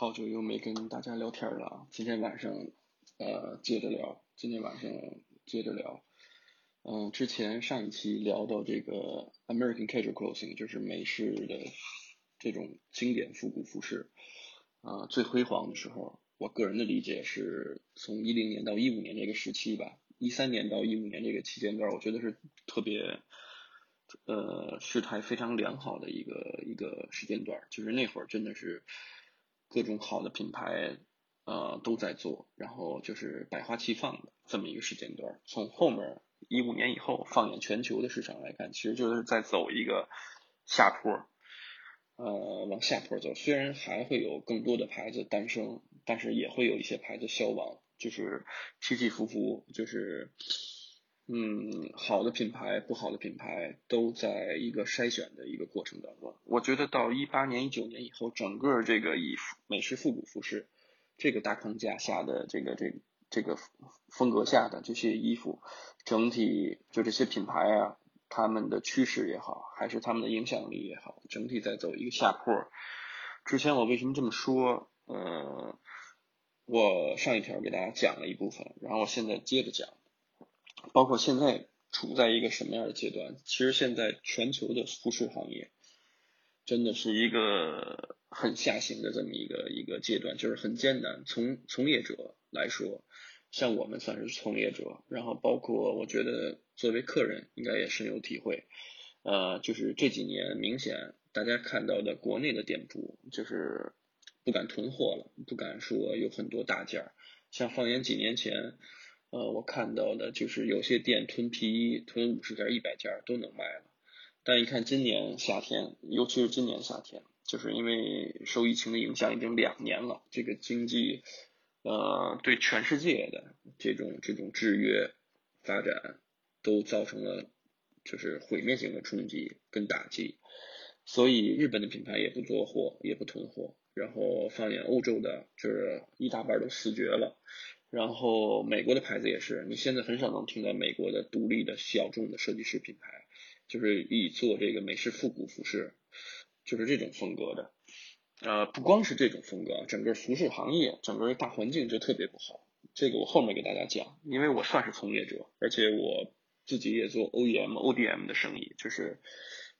好久又没跟大家聊天了，今天晚上呃接着聊，今天晚上接着聊。嗯，之前上一期聊到这个 American Casual Clothing，就是美式的这种经典复古服饰，啊最辉煌的时候，我个人的理解是从一零年到一五年这个时期吧，一三年到一五年这个期间段，我觉得是特别呃势态非常良好的一个一个时间段，就是那会儿真的是。各种好的品牌，呃，都在做，然后就是百花齐放的这么一个时间段。从后面一五年以后，放眼全球的市场来看，其实就是在走一个下坡，呃，往下坡走。虽然还会有更多的牌子诞生，但是也会有一些牌子消亡，就是起起伏伏，就是。嗯，好的品牌，不好的品牌，都在一个筛选的一个过程当中。我觉得到一八年、一九年以后，整个这个以美式复古服饰这个大框架下的这个这这个风格下的这些衣服，整体就这些品牌啊，他们的趋势也好，还是他们的影响力也好，整体在走一个下坡。之前我为什么这么说？呃，我上一条给大家讲了一部分，然后我现在接着讲。包括现在处在一个什么样的阶段？其实现在全球的服饰行业真的是一个很下行的这么一个一个阶段，就是很艰难。从从业者来说，像我们算是从业者，然后包括我觉得作为客人应该也深有体会。呃，就是这几年明显大家看到的国内的店铺就是不敢囤货了，不敢说有很多大件儿。像放眼几年前。呃，我看到的就是有些店囤皮衣，囤五十件、一百件都能卖了。但一看今年夏天，尤其是今年夏天，就是因为受疫情的影响已经两年了，这个经济呃对全世界的这种这种制约发展都造成了就是毁灭性的冲击跟打击。所以日本的品牌也不做货，也不囤货。然后放眼欧洲的，就是一大半都死绝了。然后美国的牌子也是，你现在很少能听到美国的独立的小众的设计师品牌，就是以做这个美式复古服饰，就是这种风格的。呃，不光是这种风格，整个服饰行业，整个大环境就特别不好。这个我后面给大家讲，因为我算是从业者，而且我自己也做 OEM、ODM 的生意，就是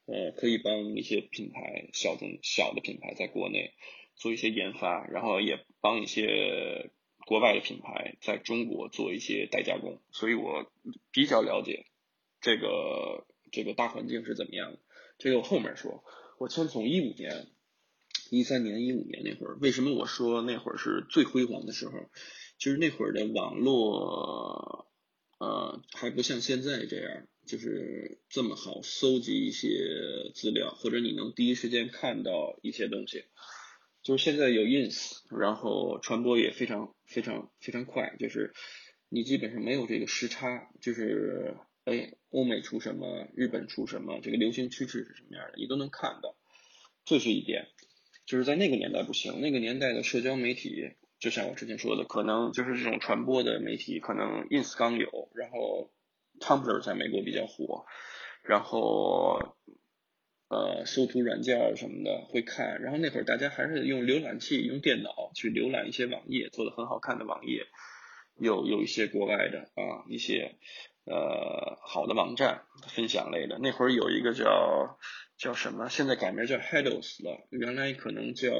呃可以帮一些品牌小众小的品牌在国内做一些研发，然后也帮一些。国外的品牌在中国做一些代加工，所以我比较了解这个这个大环境是怎么样的。这个我后面说，我先从一五年、一三年、一五年那会儿，为什么我说那会儿是最辉煌的时候？就是那会儿的网络呃还不像现在这样，就是这么好搜集一些资料，或者你能第一时间看到一些东西。就是现在有 ins，然后传播也非常非常非常快，就是你基本上没有这个时差，就是哎，欧美出什么，日本出什么，这个流行趋势是什么样的，你都能看到。这是一点，就是在那个年代不行，那个年代的社交媒体，就像我之前说的，可能就是这种传播的媒体，可能 ins 刚有，然后 tumblr 在美国比较火，然后。呃，搜图软件什么的会看，然后那会儿大家还是用浏览器、用电脑去浏览一些网页，做的很好看的网页，有有一些国外的啊，一些呃好的网站分享类的。那会儿有一个叫叫什么，现在改名叫 Hedos 了，原来可能叫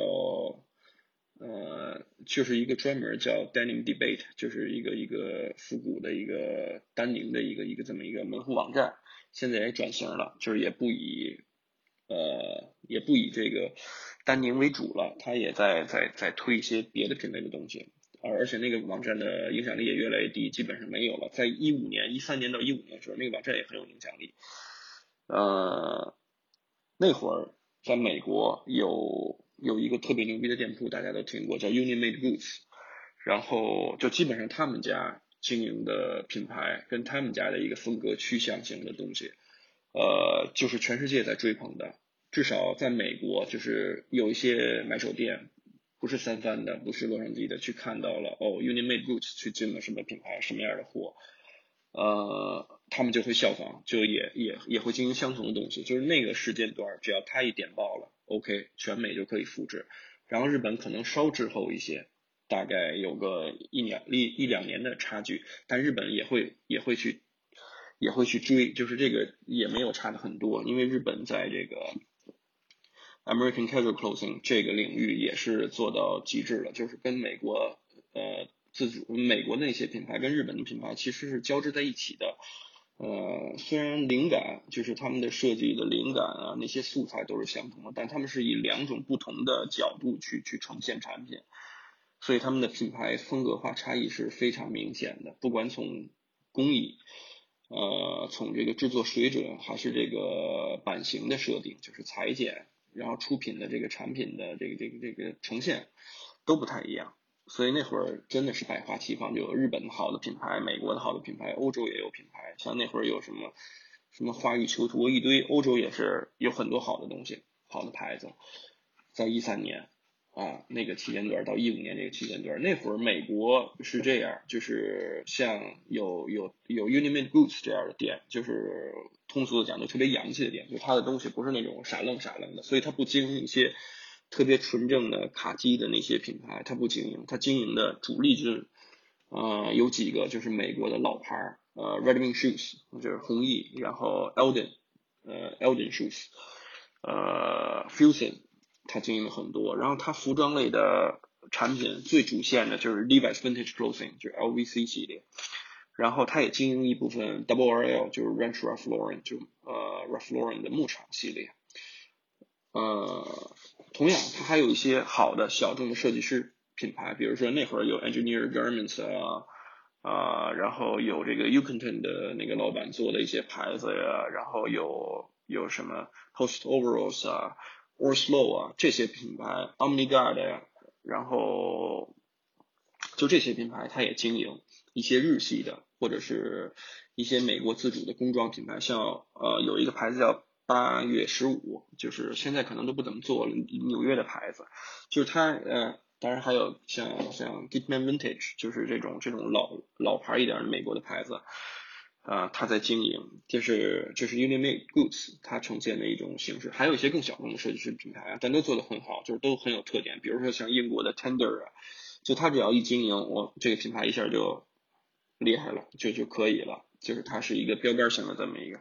呃，就是一个专门叫 Denim Debate，就是一个一个复古的一个丹宁的一个一个这么一个门户网站，现在也转型了，就是也不以。呃，也不以这个丹宁为主了，他也在在在推一些别的品类的东西，而而且那个网站的影响力也越来越低，基本上没有了。在一五年、一三年到一五年的时候，那个网站也很有影响力。呃，那会儿在美国有有一个特别牛逼的店铺，大家都听过，叫 Union Made Boots，然后就基本上他们家经营的品牌跟他们家的一个风格趋向性的东西。呃，就是全世界在追捧的，至少在美国，就是有一些买手店，不是三番的，不是洛杉矶的，去看到了哦，Unimade Boots 去进了什么品牌，什么样的货，呃，他们就会效仿，就也也也会进行相同的东西，就是那个时间段，只要他一点爆了，OK，全美就可以复制，然后日本可能稍滞后一些，大概有个一两一一两年的差距，但日本也会也会去也会去追，就是这个也没有差的很多，因为日本在这个 American casual clothing 这个领域也是做到极致了，就是跟美国呃自主美国那些品牌跟日本的品牌其实是交织在一起的。呃，虽然灵感就是他们的设计的灵感啊，那些素材都是相同的，但他们是以两种不同的角度去去呈现产品，所以他们的品牌风格化差异是非常明显的。不管从工艺，呃，从这个制作水准，还是这个版型的设定，就是裁剪，然后出品的这个产品的这个这个这个呈现，都不太一样。所以那会儿真的是百花齐放，就有日本的好的品牌，美国的好的品牌，欧洲也有品牌。像那会儿有什么什么花语囚徒一堆，欧洲也是有很多好的东西，好的牌子。在一三年啊那个期间段到一五年这个期间段，那会儿美国是这样，就是像有有有 Unimate Goods 这样的店，就是通俗的讲就特别洋气的店，就它的东西不是那种傻愣傻愣的，所以它不经营一些。特别纯正的卡机的那些品牌，它不经营，它经营的主力就是，呃，有几个就是美国的老牌，呃，Redmond Shoes 就是弘毅，然后 Elden，呃，Elden Shoes，呃，Fusion，它经营了很多，然后它服装类的产品最主线的就是 Levi's Vintage Clothing，就是 LVC 系列，然后它也经营一部分 Double RL，就是 Ranch Ralph Lauren，就呃 Ralph Lauren 的牧场系列，呃。同样，它还有一些好的小众的设计师品牌，比如说那会儿有 Engineer Garments 啊，啊，然后有这个 u c a n t o n 的那个老板做的一些牌子呀，然后有有什么 Post Overalls 啊，Orslow 啊这些品牌，Omniguard 呀，然后就这些品牌，它也经营一些日系的或者是一些美国自主的工装品牌，像呃有一个牌子叫。八月十五，就是现在可能都不怎么做了。纽约的牌子，就是它呃，当然还有像像 Gitman Vintage，就是这种这种老老牌一点的美国的牌子，啊，它在经营，就是就是 Unimate Goods，它呈现的一种形式。还有一些更小众的设计师品牌啊，但都做的很好，就是都很有特点。比如说像英国的 Tender 啊，就它只要一经营，我这个品牌一下就厉害了，就就可以了，就是它是一个标杆性的这么一个。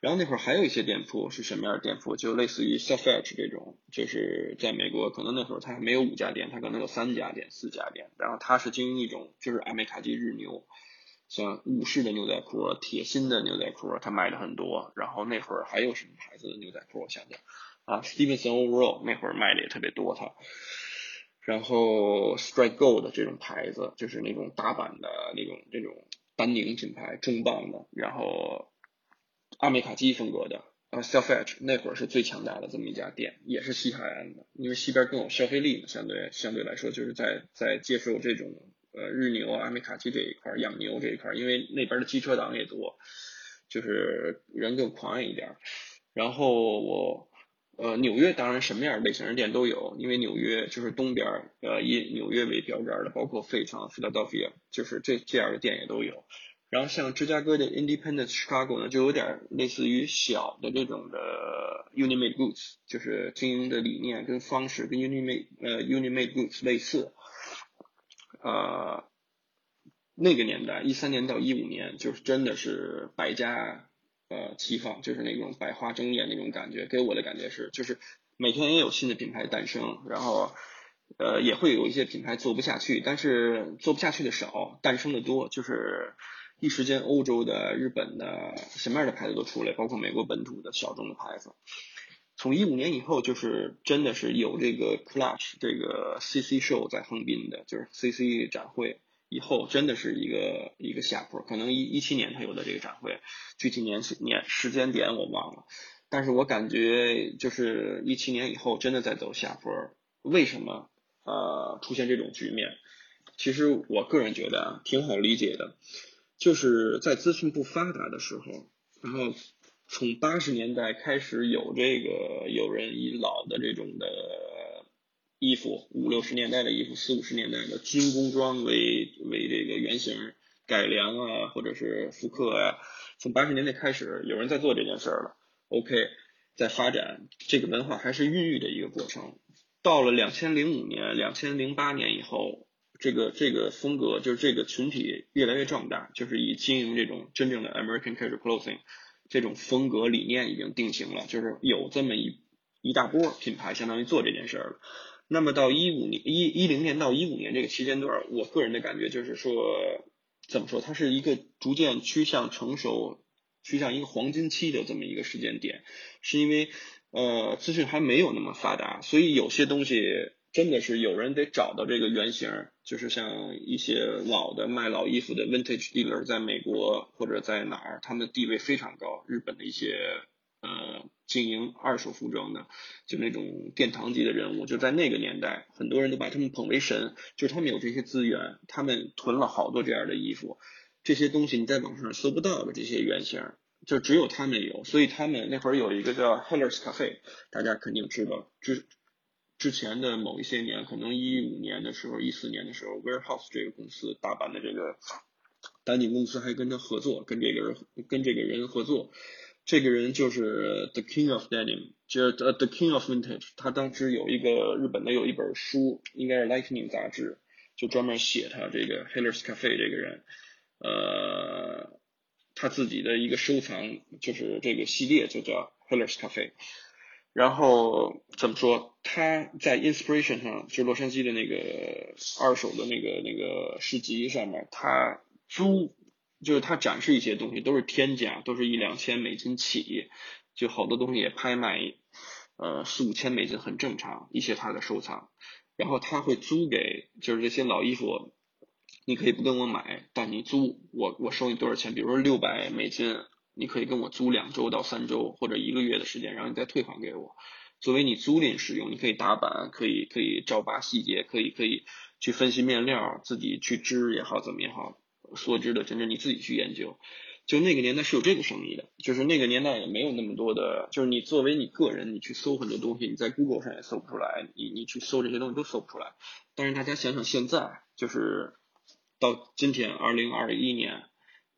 然后那会儿还有一些店铺是什么样的店铺？就类似于 Self Edge 这种，就是在美国可能那会儿它还没有五家店，它可能有三家店、四家店。然后它是经营一种就是阿美卡基日牛，像武士的牛仔裤、铁心的牛仔裤，他卖的很多。然后那会儿还有什么牌子的牛仔裤？我想想啊，Stevenson Overall 那会儿卖的也特别多，他。然后 Strike Gold 这种牌子，就是那种大版的那种这种丹宁品牌重磅的，然后。阿美卡基风格的，呃，Self Edge 那会儿是最强大的这么一家店，也是西海岸的，因为西边更有消费力嘛，相对相对来说，就是在在接受这种呃日牛啊、阿美卡基这一块养牛这一块，因为那边的机车党也多，就是人更狂野一点。然后我呃纽约当然什么样类型的店都有，因为纽约就是东边呃以纽约为标杆的，包括费城、Philadelphia，就是这这样的店也都有。然后像芝加哥的 Independence Chicago 呢，就有点类似于小的这种的 Unimate Goods，就是经营的理念跟方式跟 Unimate 呃 Unimate Goods 类似。呃，那个年代一三年到一五年，就是真的是百家呃齐放，就是那种百花争艳那种感觉。给我的感觉是，就是每天也有新的品牌诞生，然后呃也会有一些品牌做不下去，但是做不下去的少，诞生的多，就是。一时间，欧洲的、日本的什么样的牌子都出来，包括美国本土的小众的牌子。从一五年以后，就是真的是有这个 Clutch 这个 CC Show 在横滨的，就是 CC 展会以后，真的是一个一个下坡。可能一一七年它有的这个展会，具体年年时间点我忘了，但是我感觉就是一七年以后真的在走下坡。为什么呃出现这种局面？其实我个人觉得啊，挺好理解的。就是在资讯不发达的时候，然后从八十年代开始有这个有人以老的这种的衣服，五六十年代的衣服，四五十年代的军工装为为这个原型改良啊，或者是复刻啊，从八十年代开始有人在做这件事儿了。OK，在发展这个文化还是孕育的一个过程。到了两千零五年、两千零八年以后，这个这个风格就是这个群体越来越壮大，就是以经营这种真正的 American casual clothing 这种风格理念已经定型了，就是有这么一一大波品牌相当于做这件事儿了。那么到一五年一一零年到一五年这个期间段，我个人的感觉就是说，怎么说，它是一个逐渐趋向成熟。趋向一个黄金期的这么一个时间点，是因为呃资讯还没有那么发达，所以有些东西真的是有人得找到这个原型，就是像一些老的卖老衣服的 vintage dealer，在美国或者在哪儿，他们的地位非常高。日本的一些呃经营二手服装的，就那种殿堂级的人物，就在那个年代，很多人都把他们捧为神，就是他们有这些资源，他们囤了好多这样的衣服。这些东西你在网上搜不到的这些原型，就只有他们有，所以他们那会儿有一个叫 Hellers Cafe，大家肯定知道。就是之前的某一些年，可能一五年的时候、一四年的时候，Warehouse 这个公司，大阪的这个丹尼公司还跟他合作，跟这个人跟这个人合作。这个人就是 The King of Denim，就是 The King of Vintage。他当时有一个日本的有一本书，应该是 Lightning 杂志，就专门写他这个 Hellers Cafe 这个人。呃，他自己的一个收藏就是这个系列，就叫 Hellers Cafe。然后怎么说？他在 Inspiration 上，就洛杉矶的那个二手的那个那个市集上面，他租就是他展示一些东西都是天价，都是一两千美金起，就好多东西也拍卖，呃四五千美金很正常。一些他的收藏，然后他会租给就是这些老衣服。你可以不跟我买，但你租我我收你多少钱？比如说六百美金，你可以跟我租两周到三周或者一个月的时间，然后你再退还给我，作为你租赁使用。你可以打版，可以可以照扒细节，可以可以去分析面料，自己去织也好怎么也好，梭织的真正你自己去研究。就那个年代是有这个生意的，就是那个年代也没有那么多的，就是你作为你个人，你去搜很多东西，你在 Google 上也搜不出来，你你去搜这些东西都搜不出来。但是大家想想现在，就是。到今天，二零二一年，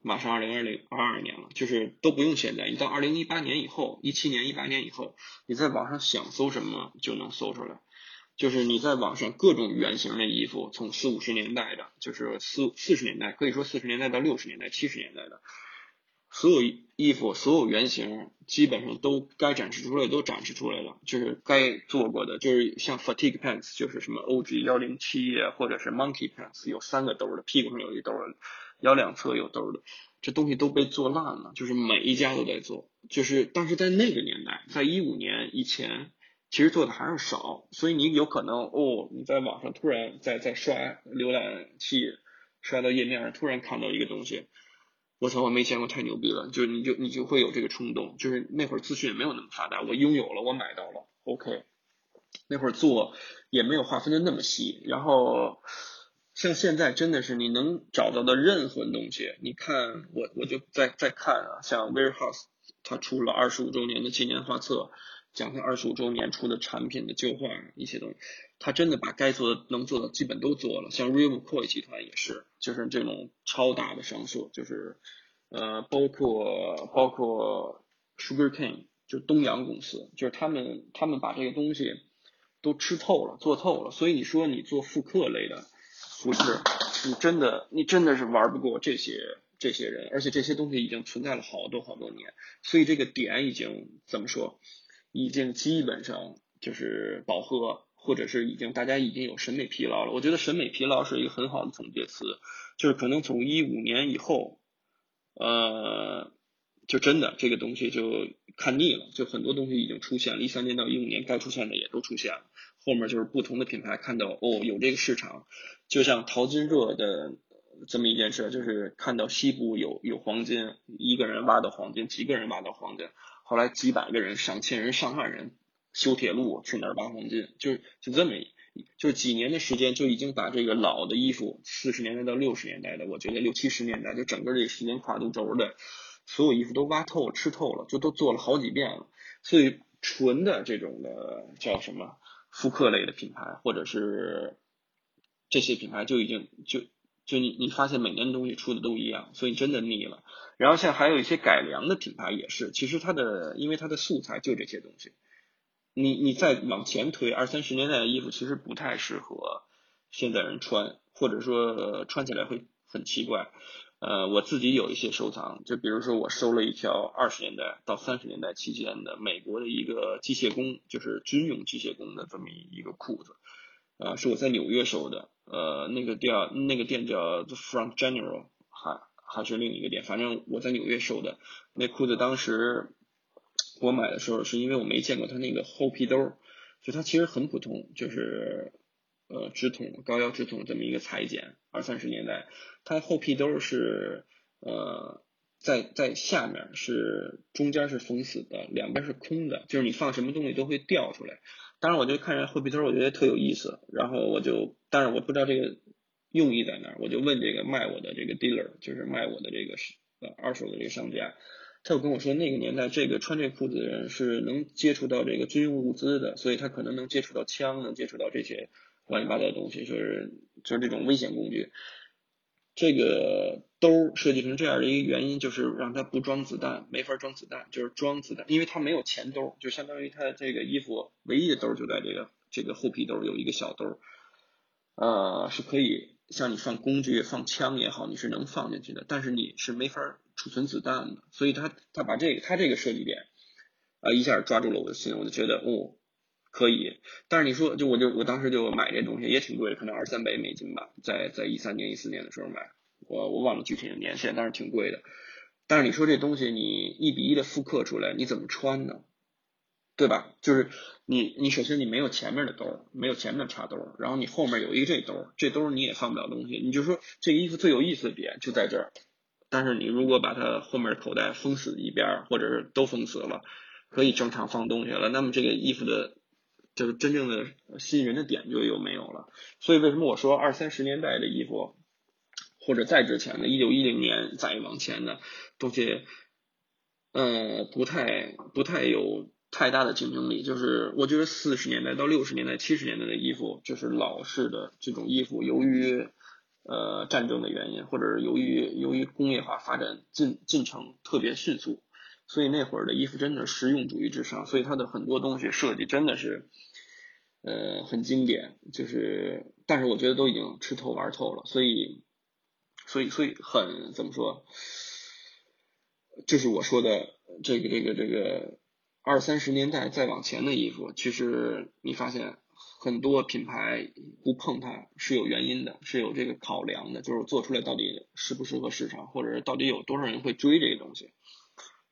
马上二零二零二二年了，就是都不用现在，你到二零一八年以后，一七年、一八年以后，你在网上想搜什么就能搜出来。就是你在网上各种原型的衣服，从四五十年代的，就是四四十年代，可以说四十年代到六十年代、七十年代的。所有衣服、所有原型基本上都该展示出来都展示出来了，就是该做过的，就是像 fatigue pants，就是什么 OG 幺零七或者是 monkey pants，有三个兜的，屁股上有一兜的，腰两侧有兜的，这东西都被做烂了，就是每一家都在做，就是但是在那个年代，在一五年以前，其实做的还是少，所以你有可能哦，你在网上突然在在刷浏览器，刷到页面上突然看到一个东西。我操！我没见过太牛逼了，就你就你就会有这个冲动，就是那会儿资讯也没有那么发达，我拥有了，我买到了，OK。那会儿做也没有划分的那么细，然后像现在真的是你能找到的任何东西，你看我我就在在看啊，像 Warehouse 它出了二十五周年的纪念画册。讲他二十五周年出的产品的旧画一些东西，他真的把该做的能做的基本都做了。像 Real McCoy 集团也是，就是这种超大的商社，就是呃，包括包括 Sugar Cane，就是东洋公司，就是他们他们把这个东西都吃透了，做透了。所以你说你做复刻类的不是，你真的你真的是玩不过这些这些人，而且这些东西已经存在了好多好多年，所以这个点已经怎么说？已经基本上就是饱和，或者是已经大家已经有审美疲劳了。我觉得审美疲劳是一个很好的总结词，就是可能从一五年以后，呃，就真的这个东西就看腻了，就很多东西已经出现了。一三年到一五年该出现的也都出现了，后面就是不同的品牌看到哦有这个市场，就像淘金热的这么一件事，就是看到西部有有黄金，一个人挖到黄金，几个人挖到黄金。后来几百个人、上千人、上万人修铁路去哪儿挖黄金，就是就这么，就几年的时间就已经把这个老的衣服，四十年代到六十年代的，我觉得六七十年代就整个这个时间跨度轴的所有衣服都挖透、吃透了，就都做了好几遍了。所以纯的这种的叫什么复刻类的品牌，或者是这些品牌就已经就。就你你发现每年东西出的都一样，所以真的腻了。然后像还有一些改良的品牌也是，其实它的因为它的素材就这些东西，你你再往前推，二三十年代的衣服其实不太适合现在人穿，或者说穿起来会很奇怪。呃，我自己有一些收藏，就比如说我收了一条二十年代到三十年代期间的美国的一个机械工，就是军用机械工的这么一个裤子，啊，是我在纽约收的，呃，那个店那个店叫 The Front General，还还是另一个店，反正我在纽约收的那裤子，当时我买的时候是因为我没见过它那个厚皮兜，就它其实很普通，就是。呃，直筒高腰直筒这么一个裁剪，二三十年代，它后皮兜是呃在在下面是中间是封死的，两边是空的，就是你放什么东西都会掉出来。当然，我就看着后皮兜，我觉得特有意思，然后我就，但是我不知道这个用意在哪儿，我就问这个卖我的这个 dealer，就是卖我的这个呃二手的这个商家，他就跟我说，那个年代这个穿这裤子的人是能接触到这个军用物资的，所以他可能能接触到枪，能接触到这些。乱七八糟的东西，就是就是这种危险工具。这个兜设计成这样的一个原因，就是让它不装子弹，没法装子弹，就是装子弹，因为它没有前兜，就相当于它这个衣服唯一的兜就在这个这个后皮兜有一个小兜，呃，是可以像你放工具、放枪也好，你是能放进去的，但是你是没法储存子弹的，所以他他把这个他这个设计点啊一下抓住了我的心，我就觉得哦。可以，但是你说，就我就我当时就买这东西也挺贵，可能二三百美金吧，在在一三年一四年的时候买，我我忘了具体的年限，但是挺贵的。但是你说这东西你一比一的复刻出来，你怎么穿呢？对吧？就是你你首先你没有前面的兜，没有前面的插兜，然后你后面有一个这兜，这兜你也放不了东西。你就说这个衣服最有意思的点就在这儿，但是你如果把它后面口袋封死一边，或者是都封死了，可以正常放东西了，那么这个衣服的。就是真正的吸引人的点就又没有了，所以为什么我说二三十年代的衣服，或者再之前的，一九一零年再往前的东西，呃，不太不太有太大的竞争力。就是我觉得四十年代到六十年代、七十年代的衣服，就是老式的这种衣服，由于呃战争的原因，或者是由于由于工业化发展进进程特别迅速。所以那会儿的衣服真的实用主义至上，所以它的很多东西设计真的是，呃，很经典。就是，但是我觉得都已经吃透玩透了。所以，所以，所以很怎么说？就是我说的这个这个这个二三十年代再往前的衣服，其实你发现很多品牌不碰它是有原因的，是有这个考量的，就是做出来到底适不适合市场，或者是到底有多少人会追这个东西。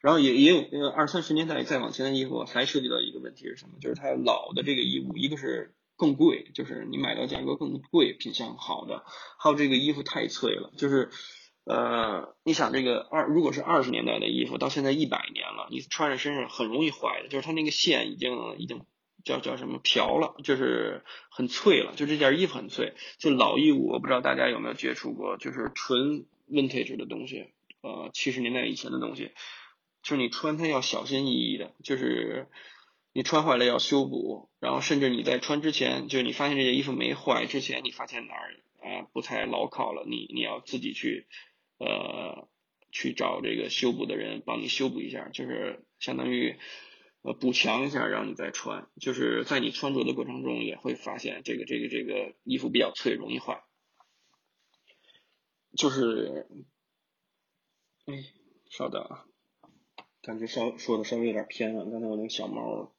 然后也也有呃二三十年代再往前的衣服，还涉及到一个问题是什么？就是它老的这个衣物，一个是更贵，就是你买到价格更贵，品相好的，还有这个衣服太脆了，就是呃你想这个二如果是二十年代的衣服，到现在一百年了，你穿在身上很容易坏的，就是它那个线已经已经叫叫什么瓢了，就是很脆了，就这件衣服很脆。就老衣物，我不知道大家有没有接触过，就是纯 vintage 的东西，呃七十年代以前的东西。就是你穿它要小心翼翼的，就是你穿坏了要修补，然后甚至你在穿之前，就是你发现这件衣服没坏之前，你发现哪儿啊不太牢靠了，你你要自己去呃去找这个修补的人帮你修补一下，就是相当于呃补强一下，然后你再穿。就是在你穿着的过程中也会发现这个这个这个衣服比较脆，容易坏。就是，哎，稍等啊。感觉稍说的稍微有点偏了，刚才我那个小猫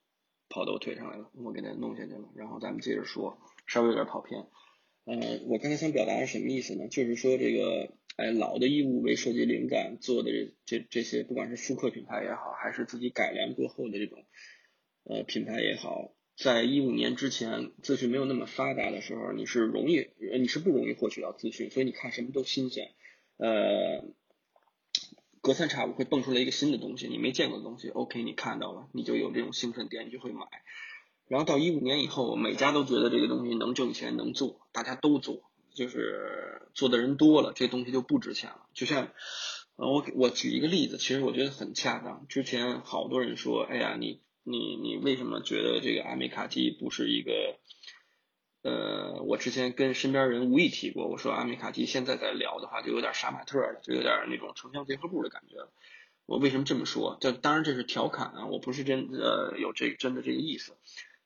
跑到我腿上来了，我给它弄下去了，然后咱们接着说，稍微有点跑偏。呃，我刚才想表达是什么意思呢？就是说这个，哎，老的衣物为设计灵感做的这这这些，不管是复刻品牌也好，还是自己改良过后的这种呃品牌也好，在一五年之前资讯没有那么发达的时候，你是容易你是不容易获取到资讯，所以你看什么都新鲜，呃。隔三差五会蹦出来一个新的东西，你没见过的东西，OK，你看到了，你就有这种兴奋点，你就会买。然后到一五年以后，每家都觉得这个东西能挣钱，能做，大家都做，就是做的人多了，这东西就不值钱了。就像，呃，我我举一个例子，其实我觉得很恰当。之前好多人说，哎呀，你你你为什么觉得这个阿美卡基不是一个？呃，我之前跟身边人无意提过，我说阿米卡提现在在聊的话，就有点杀马特了，就有点那种城乡结合部的感觉。我为什么这么说？这当然这是调侃啊，我不是真呃有这真的这个意思。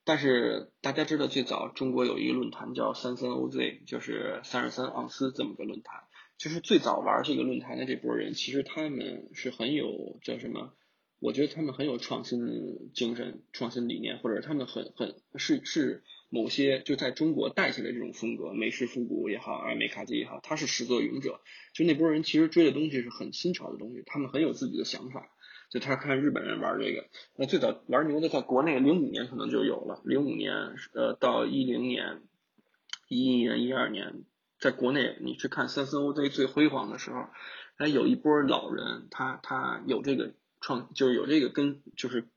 但是大家知道，最早中国有一个论坛叫三三 OZ，就是三十三盎司这么个论坛。就是最早玩这个论坛的这波人，其实他们是很有叫什么？我觉得他们很有创新精神、创新理念，或者他们很很是是某些就在中国带起来这种风格，美式复古也好，阿美卡基也好，他是始作俑者。就那波人其实追的东西是很新潮的东西，他们很有自己的想法。就他看日本人玩这个，那最早玩牛的在国内零五年可能就有了，零五年呃到一零年、一一年、一二年，在国内你去看三森 OZ 最辉煌的时候，还有一波老人，他他有这个创，就是有这个跟就是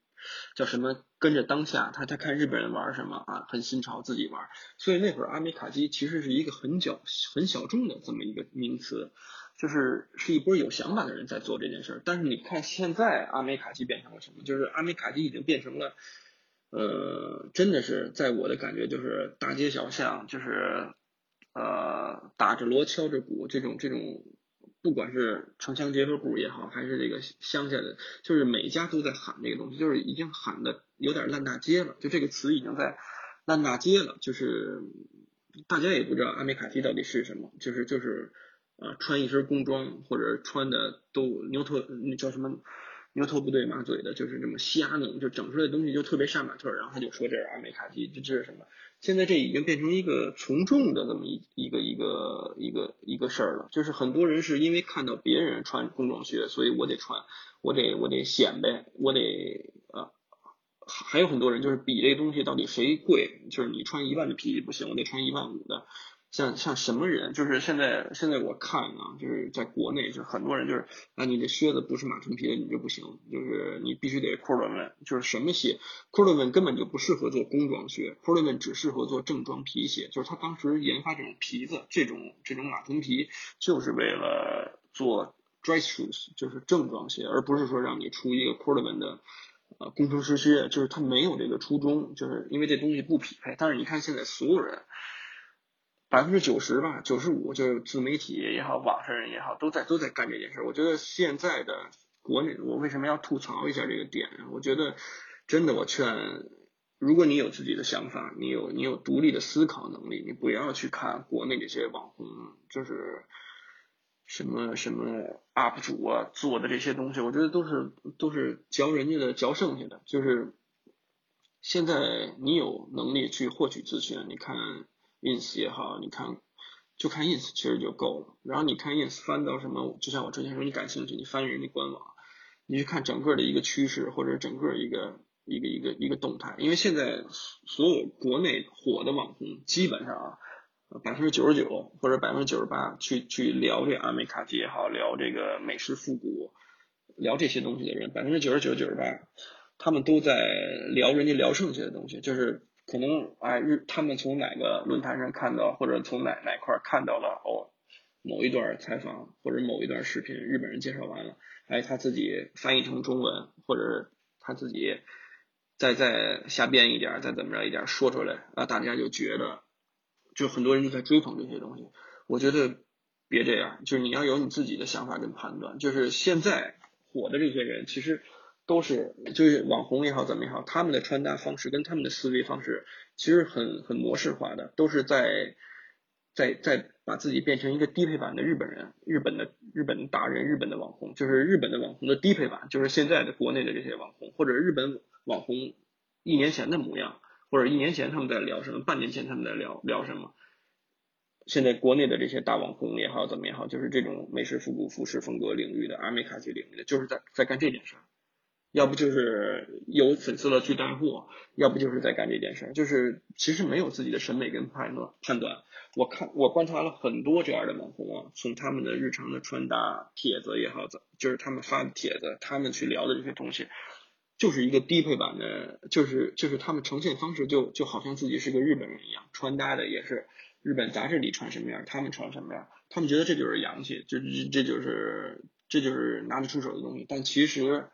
叫什么跟着当下，他他看日本人玩什么啊，很新潮，自己玩，所以那会儿阿美卡基其实是一个很小很小众的这么一个名词。就是是一波有想法的人在做这件事，但是你看现在阿美卡基变成了什么？就是阿美卡基已经变成了，呃，真的是在我的感觉就是大街小巷就是呃打着锣敲着鼓这种这种，不管是城乡结合部也好，还是这个乡下的，就是每家都在喊这个东西，就是已经喊的有点烂大街了，就这个词已经在烂大街了，就是大家也不知道阿美卡基到底是什么，就是就是。啊，穿一身工装或者穿的都牛头那叫什么牛头不对马嘴的，就是这么瞎弄，就整出来的东西就特别杀马特。然后他就说这是阿美卡基，这这是什么？现在这已经变成一个从众的这么一一个一个一个一个事儿了。就是很多人是因为看到别人穿工装靴，所以我得穿，我得我得显摆，我得呃，还有很多人就是比这东西到底谁贵，就是你穿一万的皮衣不行，我得穿一万五的。像像什么人，就是现在现在我看啊，就是在国内，就很多人就是啊，你这靴子不是马蹄皮的你就不行，就是你必须得 c o r d o n 就是什么鞋 c o r d o n 根本就不适合做工装靴 c o r d o n 只适合做正装皮鞋，就是他当时研发这种皮子，这种这种马蹄皮，就是为了做 dress shoes，就是正装鞋，而不是说让你出一个 c o r d o n 的呃工程师靴，就是他没有这个初衷，就是因为这东西不匹配。但是你看现在所有人。百分之九十吧，九十五就是自媒体也好，网上人也好，都在都在干这件事。我觉得现在的国内，我为什么要吐槽一下这个点？我觉得真的，我劝，如果你有自己的想法，你有你有独立的思考能力，你不要去看国内这些网红，就是什么什么 UP 主啊做的这些东西，我觉得都是都是嚼人家的嚼剩下的。就是现在你有能力去获取资讯，你看。Ins 也好，你看就看 ins 其实就够了。然后你看 ins 翻到什么，就像我之前说，你感兴趣，你翻人家官网，你去看整个的一个趋势或者整个一个一个一个一个动态。因为现在所有国内火的网红，基本上啊，百分之九十九或者百分之九十八去去聊这阿美卡基也好，聊这个美式复古，聊这些东西的人，百分之九十九九十八，他们都在聊人家聊剩下的东西，就是。可能哎日他们从哪个论坛上看到，或者从哪哪块看到了哦，某一段采访或者某一段视频，日本人介绍完了，哎他自己翻译成中文，或者他自己再再瞎编一点，再怎么着一点说出来啊，大家就觉得，就很多人就在追捧这些东西。我觉得别这样，就是你要有你自己的想法跟判断。就是现在火的这些人，其实。都是就是网红也好怎么也好，他们的穿搭方式跟他们的思维方式其实很很模式化的，都是在在在把自己变成一个低配版的日本人，日本的日本达人，日本的网红，就是日本的网红的低配版，就是现在的国内的这些网红，或者日本网红一年前的模样，或者一年前他们在聊什么，半年前他们在聊聊什么，现在国内的这些大网红也好怎么也好，就是这种美式复古服饰风格领域的阿美卡奇领域的，就是在在干这件事。要不就是有粉丝了去带货，要不就是在干这件事儿，就是其实没有自己的审美跟判断判断。我看我观察了很多这样的网红，从他们的日常的穿搭帖子也好，就是他们发的帖子，他们去聊的这些东西，就是一个低配版的，就是就是他们呈现方式就就好像自己是个日本人一样，穿搭的也是日本杂志里穿什么样，他们穿什么样，他们觉得这就是洋气，就这这就是这就是拿得出手的东西，但其实。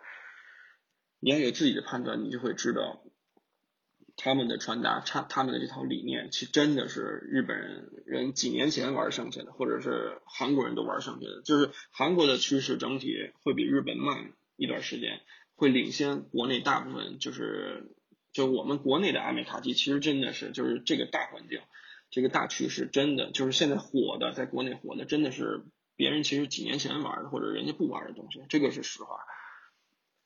你要有自己的判断，你就会知道他们的穿搭，他他们的这套理念，其实真的是日本人人几年前玩剩下的，或者是韩国人都玩剩下的。就是韩国的趋势整体会比日本慢，一段时间，会领先国内大部分，就是就我们国内的阿美卡基，其实真的是就是这个大环境，这个大趋势，真的就是现在火的，在国内火的，真的是别人其实几年前玩的或者人家不玩的东西，这个是实话。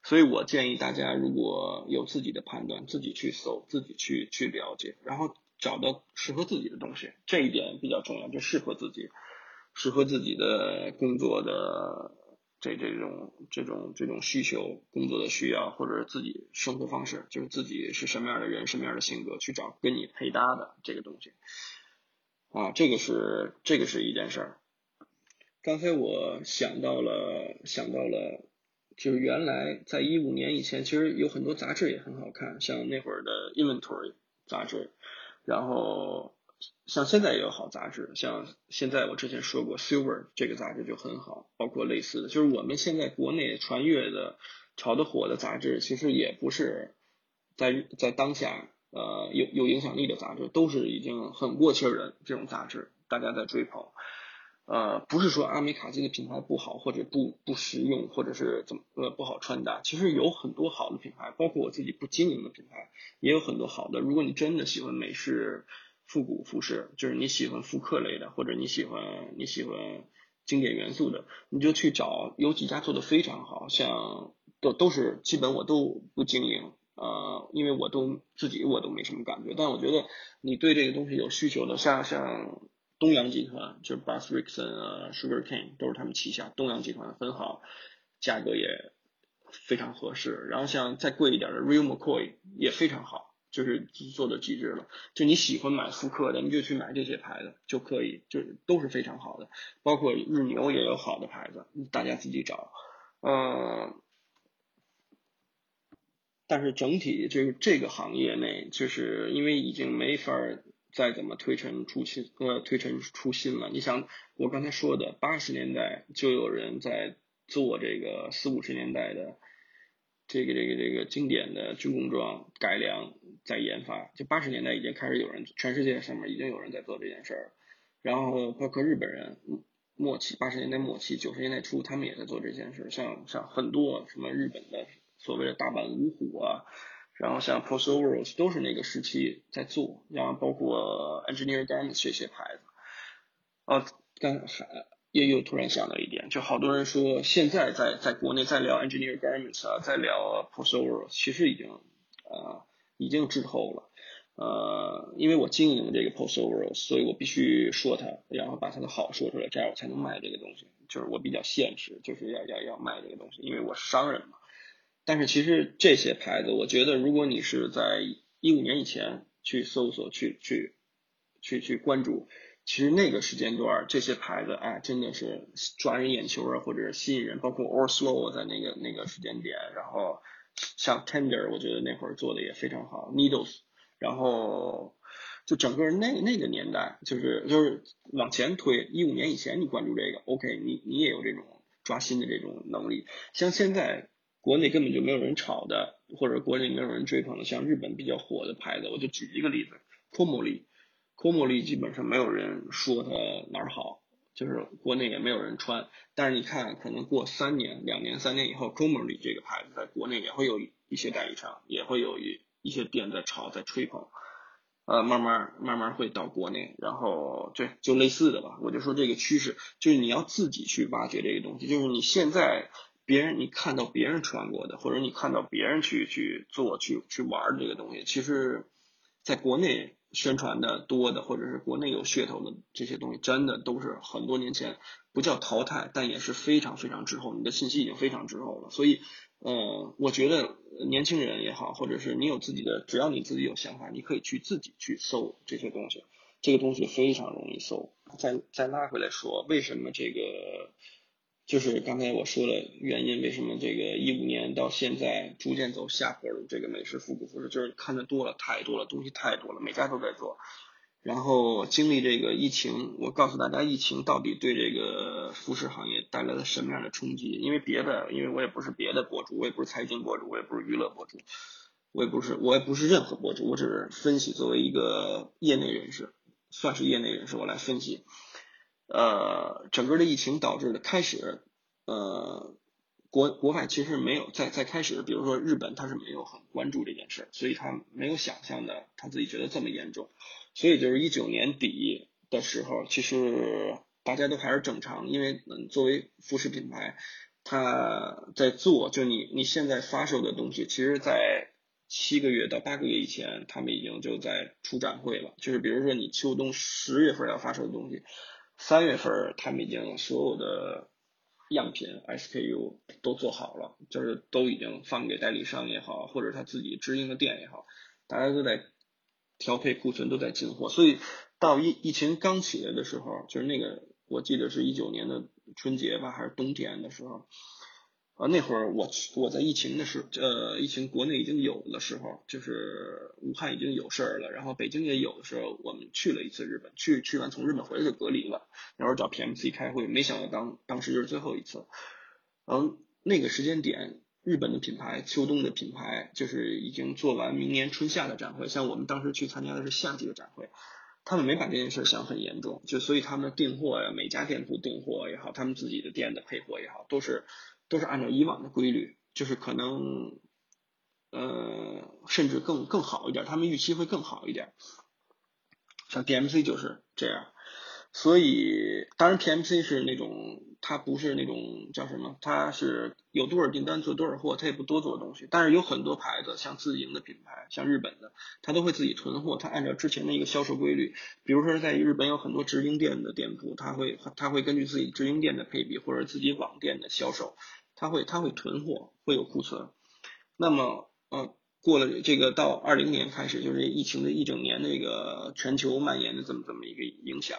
所以我建议大家，如果有自己的判断，自己去搜，自己去去了解，然后找到适合自己的东西，这一点比较重要，就适合自己，适合自己的工作的这这种这种这种需求，工作的需要或者自己生活方式，就是自己是什么样的人，什么样的性格，去找跟你配搭的这个东西，啊，这个是这个是一件事儿。刚才我想到了，想到了。就是原来在一五年以前，其实有很多杂志也很好看，像那会儿的 Inventory 杂志，然后像现在也有好杂志，像现在我之前说过 Silver 这个杂志就很好，包括类似的，就是我们现在国内传阅的炒得火的杂志，其实也不是在在当下呃有有影响力的杂志，都是已经很过气儿的这种杂志，大家在追捧。呃，不是说阿美卡基的品牌不好，或者不不实用，或者是怎么呃不好穿搭。其实有很多好的品牌，包括我自己不经营的品牌，也有很多好的。如果你真的喜欢美式复古服饰，就是你喜欢复刻类的，或者你喜欢你喜欢经典元素的，你就去找有几家做的非常好，像都都是基本我都不经营，呃，因为我都自己我都没什么感觉。但我觉得你对这个东西有需求的，像像。东阳集团就是 b u s r i c k s o n 啊，Sugar Cane 都是他们旗下。东阳集团很好，价格也非常合适。然后像再贵一点的 Real McCoy 也非常好，就是做的极致了。就你喜欢买复刻的，你就去买这些牌子就可以，就都是非常好的。包括日牛也有好的牌子，大家自己找。嗯，但是整体这个这个行业内，就是因为已经没法。再怎么推陈出新，呃，推陈出新了。你想，我刚才说的，八十年代就有人在做这个四五十年代的这个这个这个经典的军工装改良，在研发。就八十年代已经开始有人，全世界上面已经有人在做这件事儿。然后包括日本人，末期八十年代末期九十年代初，他们也在做这件事儿。像像很多什么日本的所谓的大阪五虎啊。然后像 Post Overalls 都是那个时期在做，然后包括 Engineer Garments 这些牌子。哦，刚还也又突然想到一点，就好多人说现在在在国内在聊 Engineer Garments 啊，在聊 Post Overalls，其实已经啊已经滞后了。呃，因为我经营这个 Post Overalls，所以我必须说它，然后把它的好说出来，这样我才能卖这个东西。就是我比较现实，就是要要要卖这个东西，因为我是商人嘛。但是其实这些牌子，我觉得如果你是在一五年以前去搜索、去去去去关注，其实那个时间段这些牌子，哎，真的是抓人眼球啊，或者是吸引人。包括 Or Slow 在那个那个时间点，然后像 Tender，我觉得那会儿做的也非常好。Needles，然后就整个那那个年代，就是就是往前推一五年以前，你关注这个，OK，你你也有这种抓新的这种能力。像现在。国内根本就没有人炒的，或者国内没有人追捧的，像日本比较火的牌子，我就举一个例子 k o m o l i k o m o l i 基本上没有人说它哪儿好，就是国内也没有人穿。但是你看，可能过三年、两年、三年以后 k o m o l i 这个牌子在国内也会有一些代理商，也会有一一些店在炒、在吹捧，呃，慢慢慢慢会到国内，然后对，就类似的吧。我就说这个趋势，就是你要自己去挖掘这个东西，就是你现在。别人你看到别人穿过的，或者你看到别人去去做去去玩这个东西，其实，在国内宣传的多的，或者是国内有噱头的这些东西，真的都是很多年前不叫淘汰，但也是非常非常滞后。你的信息已经非常滞后了，所以，呃，我觉得年轻人也好，或者是你有自己的，只要你自己有想法，你可以去自己去搜这些东西，这个东西非常容易搜。再再拉回来说，为什么这个？就是刚才我说了原因，为什么这个一五年到现在逐渐走下坡路？这个美式复古服饰就是看的多了，太多了，东西太多了，每家都在做。然后经历这个疫情，我告诉大家，疫情到底对这个服饰行业带来了什么样的冲击？因为别的，因为我也不是别的博主，我也不是财经博主，我也不是娱乐博主，我也不是，我也不是任何博主，我只是分析，作为一个业内人士，算是业内人士，我来分析。呃，整个的疫情导致的开始，呃，国国外其实没有在在开始，比如说日本，他是没有很关注这件事，所以他没有想象的他自己觉得这么严重，所以就是一九年底的时候，其实大家都还是正常，因为嗯，作为服饰品牌，他在做，就你你现在发售的东西，其实，在七个月到八个月以前，他们已经就在出展会了，就是比如说你秋冬十月份要发售的东西，三月份他们已经所有的。样品 SKU 都做好了，就是都已经放给代理商也好，或者他自己直营的店也好，大家都在调配库存，都在进货。所以到疫疫情刚起来的时候，就是那个我记得是一九年的春节吧，还是冬天的时候。啊，那会儿我我在疫情的时候，呃，疫情国内已经有的时候，就是武汉已经有事儿了，然后北京也有的时候，我们去了一次日本，去去完从日本回来就隔离了，那会儿找 PMC 开会，没想到当当时就是最后一次，嗯，那个时间点，日本的品牌秋冬的品牌就是已经做完明年春夏的展会，像我们当时去参加的是夏季的展会，他们没把这件事想很严重，就所以他们订货呀，每家店铺订货也好，他们自己的店的配货也好，都是。都是按照以往的规律，就是可能，呃，甚至更更好一点，他们预期会更好一点。像 DMC 就是这样，所以当然 PMC 是那种，它不是那种叫什么，它是有多少订单做多少货，它也不多做东西。但是有很多牌子，像自营的品牌，像日本的，它都会自己囤货，它按照之前的一个销售规律，比如说在日本有很多直营店的店铺，它会它会根据自己直营店的配比或者自己网店的销售。他会他会囤货，会有库存。那么，呃，过了这个到二零年开始，就是疫情的一整年的这个全球蔓延的这么这么一个影响，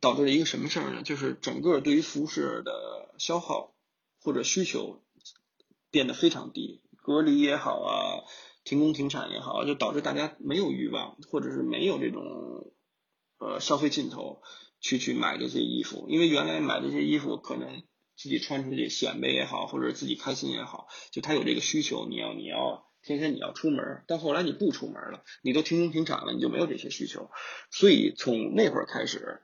导致了一个什么事儿呢？就是整个对于服饰的消耗或者需求变得非常低，隔离也好啊，停工停产也好，就导致大家没有欲望，或者是没有这种呃消费劲头去去买这些衣服，因为原来买这些衣服可能。自己穿出去显摆也好，或者自己开心也好，就他有这个需求，你要你要天天你要出门，但后来你不出门了，你都停工停产了，你就没有这些需求，所以从那会儿开始，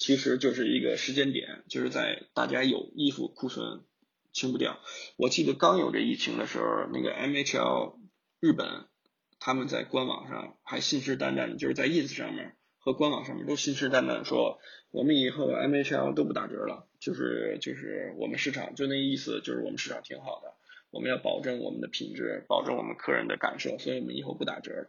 其实就是一个时间点，就是在大家有衣服库存清不掉。我记得刚有这疫情的时候，那个 MHL 日本他们在官网上还信誓旦旦的，就是在 ins 上面和官网上面都信誓旦旦说，我们以后 MHL 都不打折了。就是就是我们市场就那意思，就是我们市场挺好的，我们要保证我们的品质，保证我们客人的感受，所以我们以后不打折。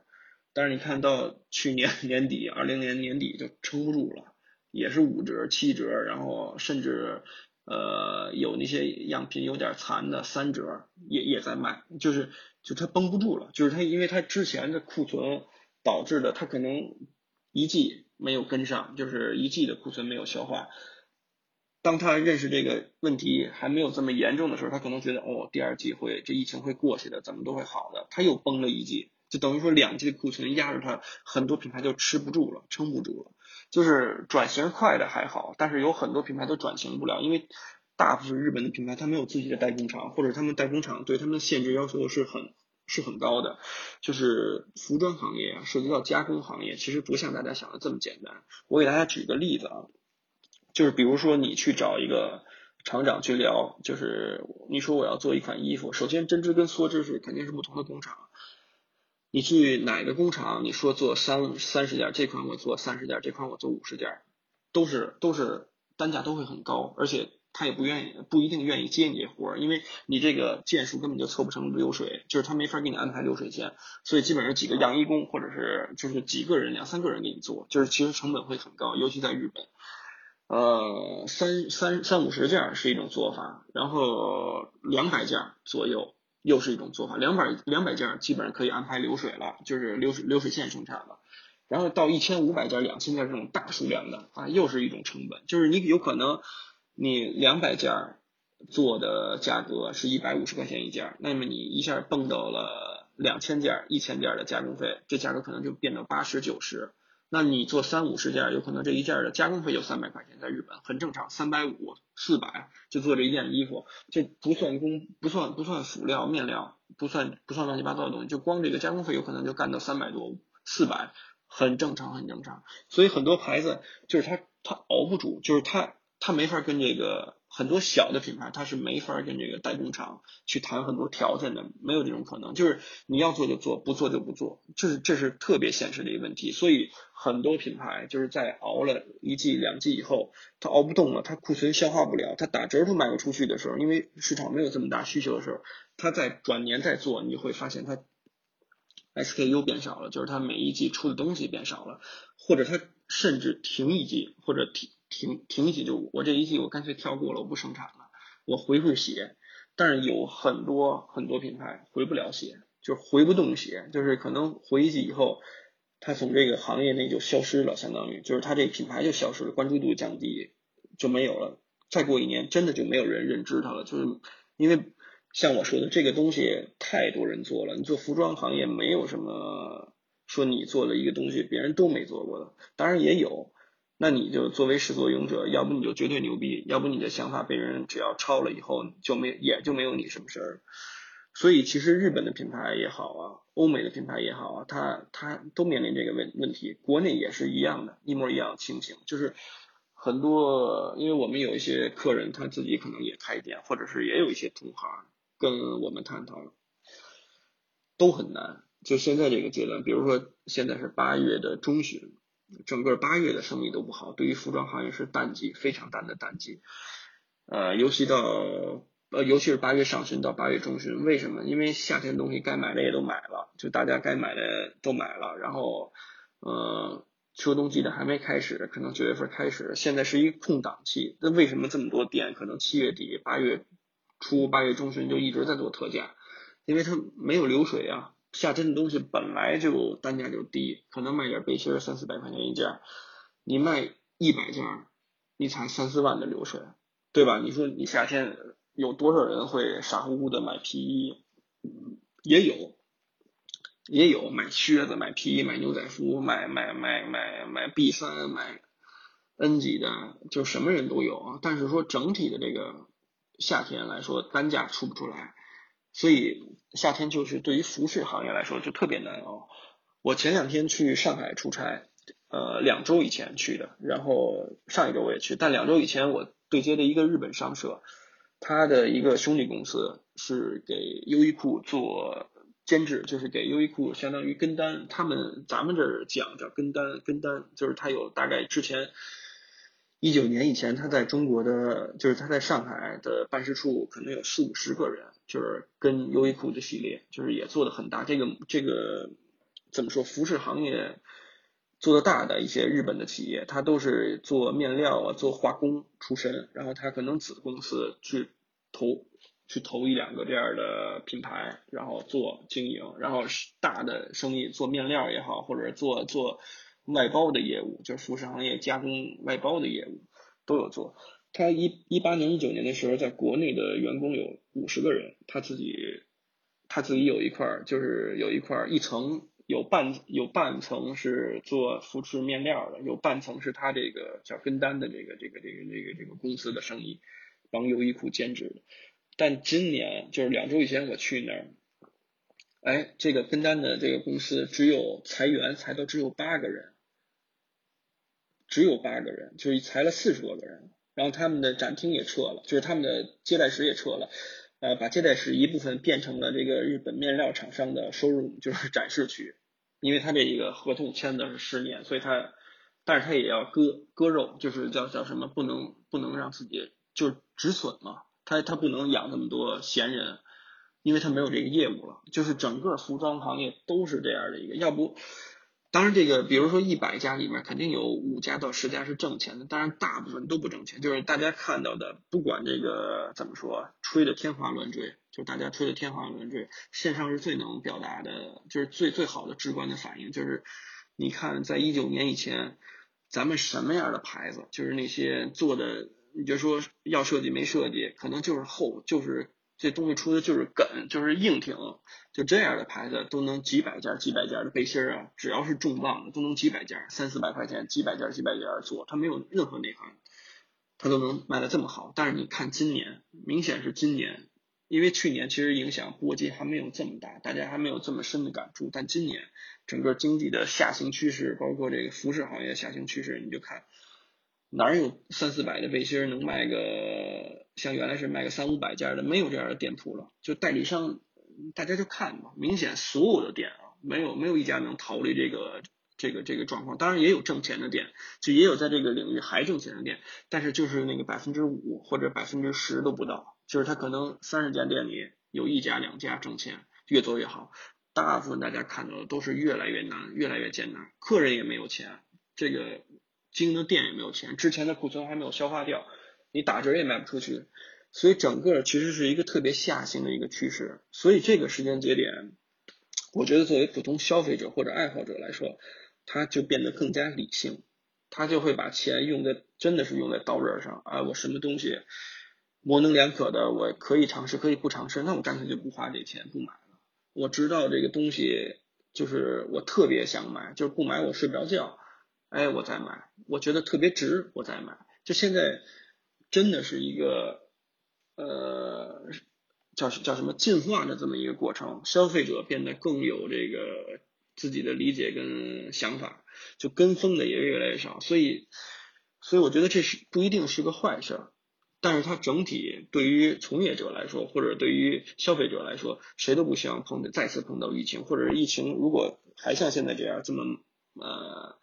但是你看到去年年底，二零年年底就撑不住了，也是五折、七折，然后甚至呃有那些样品有点残的三折也也在卖，就是就它绷不住了，就是它因为它之前的库存导致的，它可能一季没有跟上，就是一季的库存没有消化。当他认识这个问题还没有这么严重的时候，他可能觉得哦，第二季会这疫情会过去的，怎么都会好的。他又崩了一季，就等于说两季的库存压着他，很多品牌就吃不住了，撑不住了。就是转型快的还好，但是有很多品牌都转型不了，因为大部分日本的品牌它没有自己的代工厂，或者他们代工厂对他们的限制要求是很是很高的。就是服装行业啊，涉及到加工行业，其实不像大家想的这么简单。我给大家举个例子啊。就是比如说，你去找一个厂长去聊，就是你说我要做一款衣服，首先针织跟梭织是肯定是不同的工厂。你去哪个工厂，你说做三三十件，这款我做三十件，这款我做五十件，都是都是单价都会很高，而且他也不愿意不一定愿意接你这活儿，因为你这个件数根本就凑不成流水，就是他没法给你安排流水线，所以基本上几个样衣工或者是就是几个人两三个人给你做，就是其实成本会很高，尤其在日本。呃，三三三五十件是一种做法，然后两百件左右又是一种做法。两百两百件基本上可以安排流水了，就是流水流水线生产了。然后到一千五百件、两千件这种大数量的啊，又是一种成本。就是你有可能你两百件做的价格是一百五十块钱一件，那么你一下蹦到了两千件、一千件的加工费，这价格可能就变到八十九十。那你做三五十件，有可能这一件的加工费就三百块钱，在日本很正常，三百五、四百就做这一件衣服，这不算工，不算不算辅料、面料，不算不算乱七八糟的东西，就光这个加工费有可能就干到三百多、四百，很正常，很正常。所以很多牌子就是他他熬不住，就是他他没法跟这个很多小的品牌它是没法跟这个代工厂去谈很多条件的，没有这种可能。就是你要做就做，不做就不做，这是这是特别现实的一个问题。所以很多品牌就是在熬了一季两季以后，它熬不动了，它库存消化不了，它打折都卖不出去的时候，因为市场没有这么大需求的时候，它在转年再做，你会发现它 SKU 变少了，就是它每一季出的东西变少了，或者它甚至停一季或者停。停停一季就我这一季我干脆跳过了，我不生产了，我回回血。但是有很多很多品牌回不了血，就是回不动血，就是可能回一季以后，它从这个行业内就消失了，相当于就是它这品牌就消失了，关注度降低就没有了。再过一年，真的就没有人认知它了，就是因为像我说的，这个东西太多人做了。你做服装行业没有什么说你做了一个东西别人都没做过的，当然也有。那你就作为始作俑者，要不你就绝对牛逼，要不你的想法被人只要抄了以后就没也就没有你什么事儿。所以其实日本的品牌也好啊，欧美的品牌也好啊，它它都面临这个问问题，国内也是一样的，一模一样的情形。就是很多，因为我们有一些客人他自己可能也开店，或者是也有一些同行跟我们探讨，都很难。就现在这个阶段，比如说现在是八月的中旬。整个八月的生意都不好，对于服装行业是淡季，非常淡的淡季。呃，尤其到呃，尤其是八月上旬到八月中旬，为什么？因为夏天东西该买的也都买了，就大家该买的都买了，然后呃，秋冬季的还没开始，可能九月份开始，现在是一个空档期。那为什么这么多店可能七月底、八月初、八月中旬就一直在做特价？因为它没有流水啊。夏天的东西本来就单价就低，可能卖点背心三四百块钱一件，你卖一百件，你才三四万的流水，对吧？你说你夏天有多少人会傻乎乎的买皮衣？也有，也有买靴子、买皮衣、买牛仔服、买买买买买 B 三、买 N 级的，就什么人都有啊。但是说整体的这个夏天来说，单价出不出来。所以夏天就是对于服饰行业来说就特别难熬。我前两天去上海出差，呃，两周以前去的，然后上一周我也去，但两周以前我对接的一个日本商社，他的一个兄弟公司是给优衣库做监制，就是给优衣库相当于跟单。他们咱们这儿讲叫跟单，跟单就是他有大概之前。一九年以前，他在中国的，就是他在上海的办事处，可能有四五十个人，就是跟优衣库的系列，就是也做的很大。这个这个怎么说？服饰行业做的大的一些日本的企业，它都是做面料啊，做化工出身，然后它可能子公司去投去投一两个这样的品牌，然后做经营，然后大的生意做面料也好，或者做做。外包的业务就是服饰行业加工外包的业务都有做。他一一八年、一九年的时候，在国内的员工有五十个人，他自己他自己有一块就是有一块一层有半有半层是做服饰面料的，有半层是他这个叫跟单的这个这个这个这个这个公司的生意，帮优衣库兼职的。但今年就是两周以前我去那儿。哎，这个跟单的这个公司只有裁员，裁到只有八个人，只有八个人，就是裁了四十多个人。然后他们的展厅也撤了，就是他们的接待室也撤了，呃，把接待室一部分变成了这个日本面料厂商的收入，就是展示区。因为他这一个合同签的是十年，所以他，但是他也要割割肉，就是叫叫什么，不能不能让自己就是止损嘛，他他不能养那么多闲人。因为他没有这个业务了，就是整个服装行业都是这样的一个，要不，当然这个，比如说一百家里面肯定有五家到十家是挣钱的，当然大部分都不挣钱，就是大家看到的，不管这个怎么说，吹的天花乱坠，就大家吹的天花乱坠，线上是最能表达的，就是最最好的直观的反应，就是你看，在一九年以前，咱们什么样的牌子，就是那些做的，你就说要设计没设计，可能就是厚，就是。这东西出的就是梗，就是硬挺，就这样的牌子都能几百件、几百件的背心啊，只要是重磅的都能几百件，三四百块钱几百件、几百件做，它没有任何内涵，它都能卖的这么好。但是你看今年，明显是今年，因为去年其实影响波及还没有这么大，大家还没有这么深的感触。但今年整个经济的下行趋势，包括这个服饰行业下行趋势，你就看，哪有三四百的背心能卖个像原来是卖个三五百件的，没有这样的店铺了。就代理商，大家就看吧，明显所有的店啊，没有没有一家能逃离这个这个这个状况。当然也有挣钱的店，就也有在这个领域还挣钱的店，但是就是那个百分之五或者百分之十都不到，就是他可能三十家店里有一家两家挣钱，越做越好。大部分大家看到的都是越来越难，越来越艰难，客人也没有钱，这个。经营的店也没有钱，之前的库存还没有消化掉，你打折也卖不出去，所以整个其实是一个特别下行的一个趋势。所以这个时间节点，我觉得作为普通消费者或者爱好者来说，他就变得更加理性，他就会把钱用在真的是用在刀刃上啊！我什么东西模棱两可的，我可以尝试，可以不尝试，那我干脆就不花这钱不买了。我知道这个东西就是我特别想买，就是不买我睡不着觉。哎，我再买，我觉得特别值，我再买。就现在，真的是一个，呃，叫叫什么进化的这么一个过程。消费者变得更有这个自己的理解跟想法，就跟风的也越来越少。所以，所以我觉得这是不一定是个坏事，但是它整体对于从业者来说，或者对于消费者来说，谁都不希望碰再次碰到疫情，或者疫情如果还像现在这样这么呃。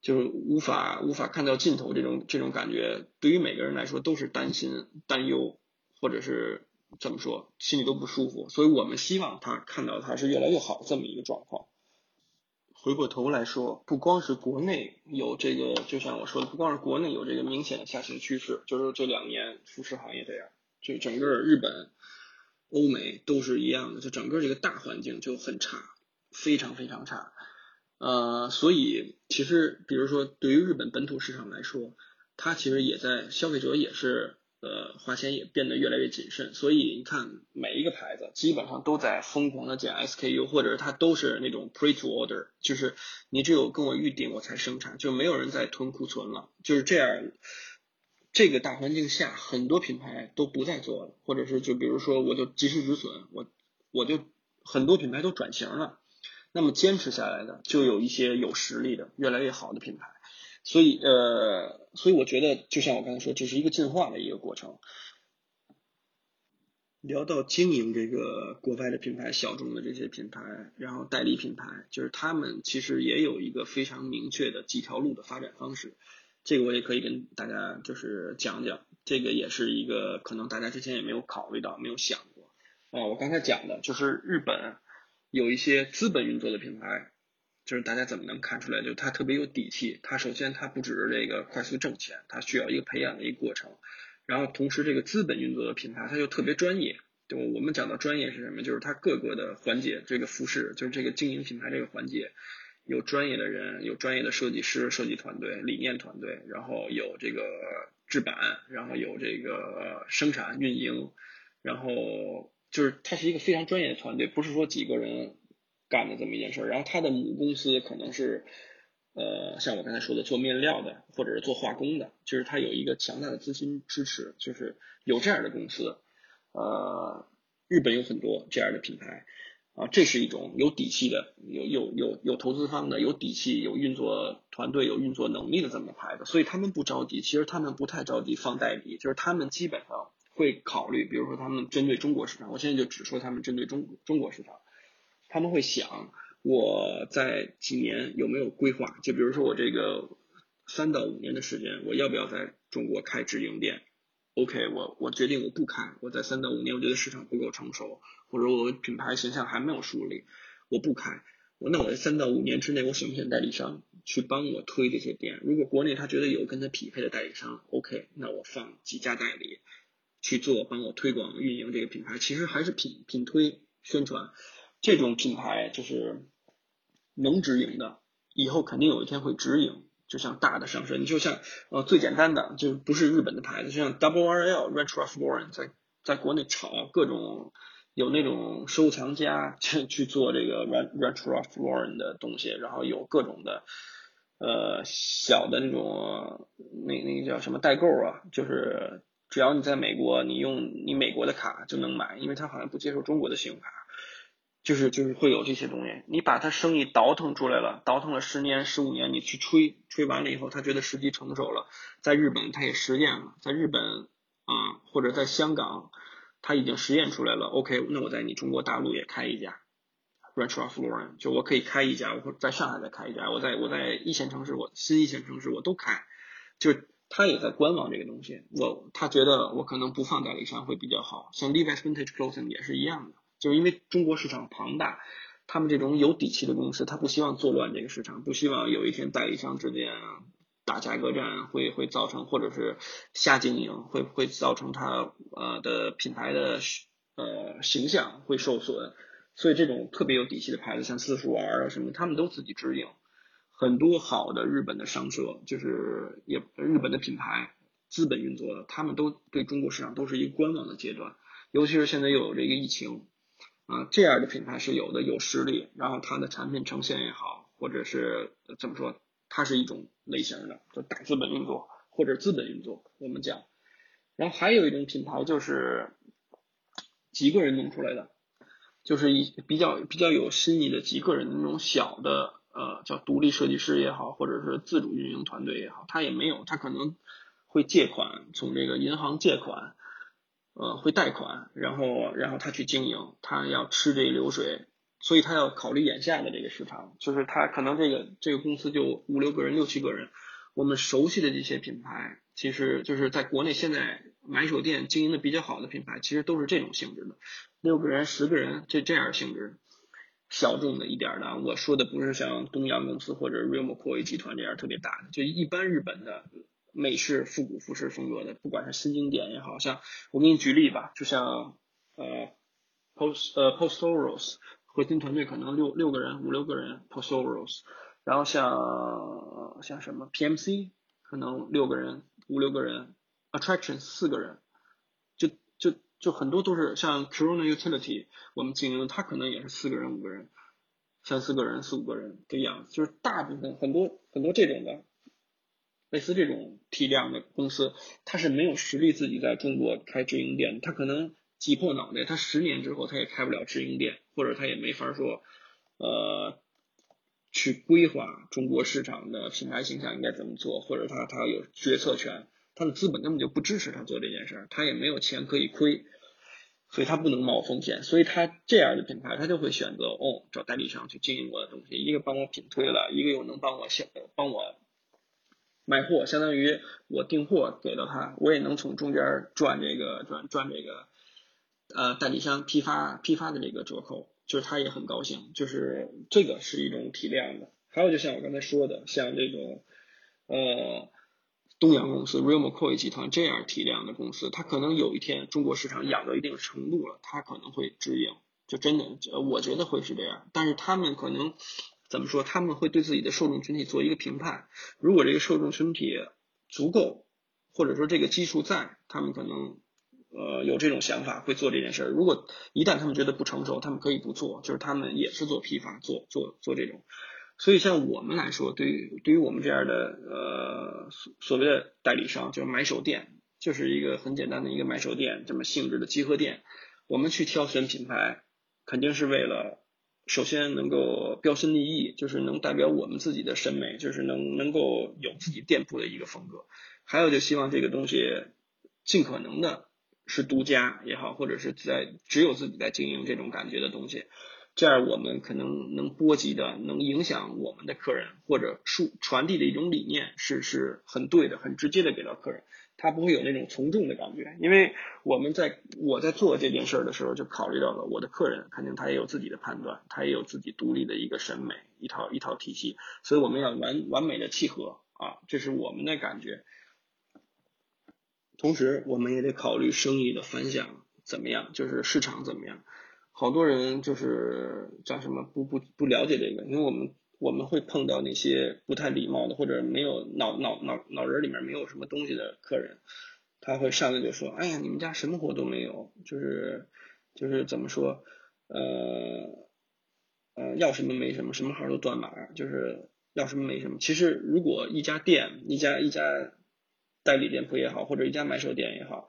就是无法无法看到尽头，这种这种感觉，对于每个人来说都是担心、担忧，或者是怎么说，心里都不舒服。所以我们希望他看到他是越来越好这么一个状况。回过头来说，不光是国内有这个，就像我说的，不光是国内有这个明显的下行趋势，就是这两年服饰行业这样，就整个日本、欧美都是一样的，就整个这个大环境就很差，非常非常差。呃，所以其实，比如说，对于日本本土市场来说，它其实也在消费者也是呃花钱也变得越来越谨慎。所以你看，每一个牌子基本上都在疯狂的减 SKU，或者它都是那种 pre to order，就是你只有跟我预定我才生产，就没有人在囤库存了。就是这样，这个大环境下，很多品牌都不再做了，或者是就比如说，我就及时止损，我我就很多品牌都转型了。那么坚持下来的就有一些有实力的越来越好的品牌，所以呃，所以我觉得就像我刚才说，这是一个进化的一个过程。聊到经营这个国外的品牌，小众的这些品牌，然后代理品牌，就是他们其实也有一个非常明确的几条路的发展方式。这个我也可以跟大家就是讲讲，这个也是一个可能大家之前也没有考虑到、没有想过啊。我刚才讲的就是日本。有一些资本运作的品牌，就是大家怎么能看出来？就它特别有底气。它首先它不只是这个快速挣钱，它需要一个培养的一个过程。然后同时这个资本运作的品牌，它又特别专业。就我们讲到专业是什么？就是它各个的环节，这个服饰就是这个经营品牌这个环节，有专业的人，有专业的设计师、设计团队、理念团队，然后有这个制版，然后有这个生产运营，然后。就是它是一个非常专业的团队，不是说几个人干的这么一件事儿。然后它的母公司可能是，呃，像我刚才说的做面料的，或者是做化工的，就是它有一个强大的资金支持，就是有这样的公司。呃，日本有很多这样的品牌，啊，这是一种有底气的、有有有有投资方的、有底气、有运作团队、有运作能力的这么牌子。所以他们不着急，其实他们不太着急放代理，就是他们基本上。会考虑，比如说他们针对中国市场，我现在就只说他们针对中中国市场，他们会想我在几年有没有规划，就比如说我这个三到五年的时间，我要不要在中国开直营店？OK，我我决定我不开，我在三到五年我觉得市场不够成熟，或者我品牌形象还没有树立，我不开。我那我在三到五年之内，我选不选代理商去帮我推这些店？如果国内他觉得有跟他匹配的代理商，OK，那我放几家代理。去做帮我推广运营这个品牌，其实还是品品推宣传这种品牌就是能直营的，以后肯定有一天会直营，就像大的上市，你就像呃最简单的就是不是日本的牌子，就像 Double R L Retro f l o r e n 在在国内炒各种有那种收藏家去去做这个 Retro f l o r e n 的东西，然后有各种的呃小的那种那那个叫什么代购啊，就是。只要你在美国，你用你美国的卡就能买，因为他好像不接受中国的信用卡。就是就是会有这些东西，你把他生意倒腾出来了，倒腾了十年十五年，你去吹吹完了以后，他觉得时机成熟了，在日本他也实验了，在日本啊或者在香港，他已经实验出来了，OK，那我在你中国大陆也开一家。Ranch of Lauren，就我可以开一家，我在上海再开一家，我在我在一线城市，我新一线城市我都开，就他也在观望这个东西，我他觉得我可能不放代理商会比较好，像 Levi's Vintage Clothing 也是一样的，就是因为中国市场庞大，他们这种有底气的公司，他不希望作乱这个市场，不希望有一天代理商之间打价格战会会造成，或者是瞎经营会会造成他呃的品牌的呃形象会受损。所以这种特别有底气的牌子，像四叔儿啊什么，他们都自己直营。很多好的日本的商社，就是也日本的品牌，资本运作的，他们都对中国市场都是一个观望的阶段。尤其是现在又有这个疫情，啊，这样的品牌是有的，有实力，然后它的产品呈现也好，或者是怎么说，它是一种类型的，就大资本运作或者资本运作，我们讲。然后还有一种品牌就是几个人弄出来的。就是一比较比较有新意的几个人那种小的呃叫独立设计师也好，或者是自主运营团队也好，他也没有，他可能会借款从这个银行借款，呃会贷款，然后然后他去经营，他要吃这流水，所以他要考虑眼下的这个市场，就是他可能这个这个公司就五六个人六七个人，我们熟悉的这些品牌，其实就是在国内现在买手店经营的比较好的品牌，其实都是这种性质的。六个人、十个人，这这样性质，小众的一点的，我说的不是像东洋公司或者 Real McCoy 集团这样特别大的，就一般日本的美式复古服饰风格的，不管是新经典也好像，我给你举例吧，就像呃 Post 呃 Postoros 核心团队可能六六个人、五六个人 Postoros，然后像像什么 PMC 可能六个人、五六个人，Attraction 四个人。就很多都是像 Corona Utility，我们经营的，它可能也是四个人、五个人、三四个人、四五个人的样子。就是大部分很多很多这种的，类似这种体量的公司，它是没有实力自己在中国开直营店，它可能挤破脑袋，它十年之后它也开不了直营店，或者它也没法说，呃，去规划中国市场的品牌形象应该怎么做，或者它它有决策权。他的资本根本就不支持他做这件事儿，他也没有钱可以亏，所以他不能冒风险，所以他这样的品牌他就会选择哦找代理商去经营我的东西，一个帮我品推了，一个又能帮我销帮我卖货，相当于我订货给到他，我也能从中间赚这个赚赚这个呃代理商批发批发的这个折扣，就是他也很高兴，就是这个是一种体量的，还有就像我刚才说的，像这种呃。东阳公司、Real McCoy 集团这样体量的公司，它可能有一天中国市场养到一定程度了，它可能会直营，就真的，我觉得会是这样。但是他们可能怎么说？他们会对自己的受众群体做一个评判，如果这个受众群体足够，或者说这个基数在，他们可能呃有这种想法会做这件事儿。如果一旦他们觉得不成熟，他们可以不做，就是他们也是做批发、做做做这种。所以，像我们来说，对于对于我们这样的呃所所谓的代理商，就是买手店，就是一个很简单的一个买手店这么性质的集合店。我们去挑选品牌，肯定是为了首先能够标新立异，就是能代表我们自己的审美，就是能能够有自己店铺的一个风格。还有，就希望这个东西尽可能的是独家也好，或者是在只有自己在经营这种感觉的东西。这样我们可能能波及的、能影响我们的客人，或者输传递的一种理念是是很对的、很直接的给到客人，他不会有那种从众的感觉。因为我们在我在做这件事的时候，就考虑到了我的客人肯定他也有自己的判断，他也有自己独立的一个审美一套一套体系，所以我们要完完美的契合啊，这是我们的感觉。同时，我们也得考虑生意的反响怎么样，就是市场怎么样。好多人就是叫什么不不不了解这个，因为我们我们会碰到那些不太礼貌的或者没有脑脑脑脑仁里面没有什么东西的客人，他会上来就说：“哎呀，你们家什么货都没有，就是就是怎么说，呃呃要什么没什么，什么号都断码，就是要什么没什么。”其实如果一家店一家一家代理店铺也好，或者一家买手店也好。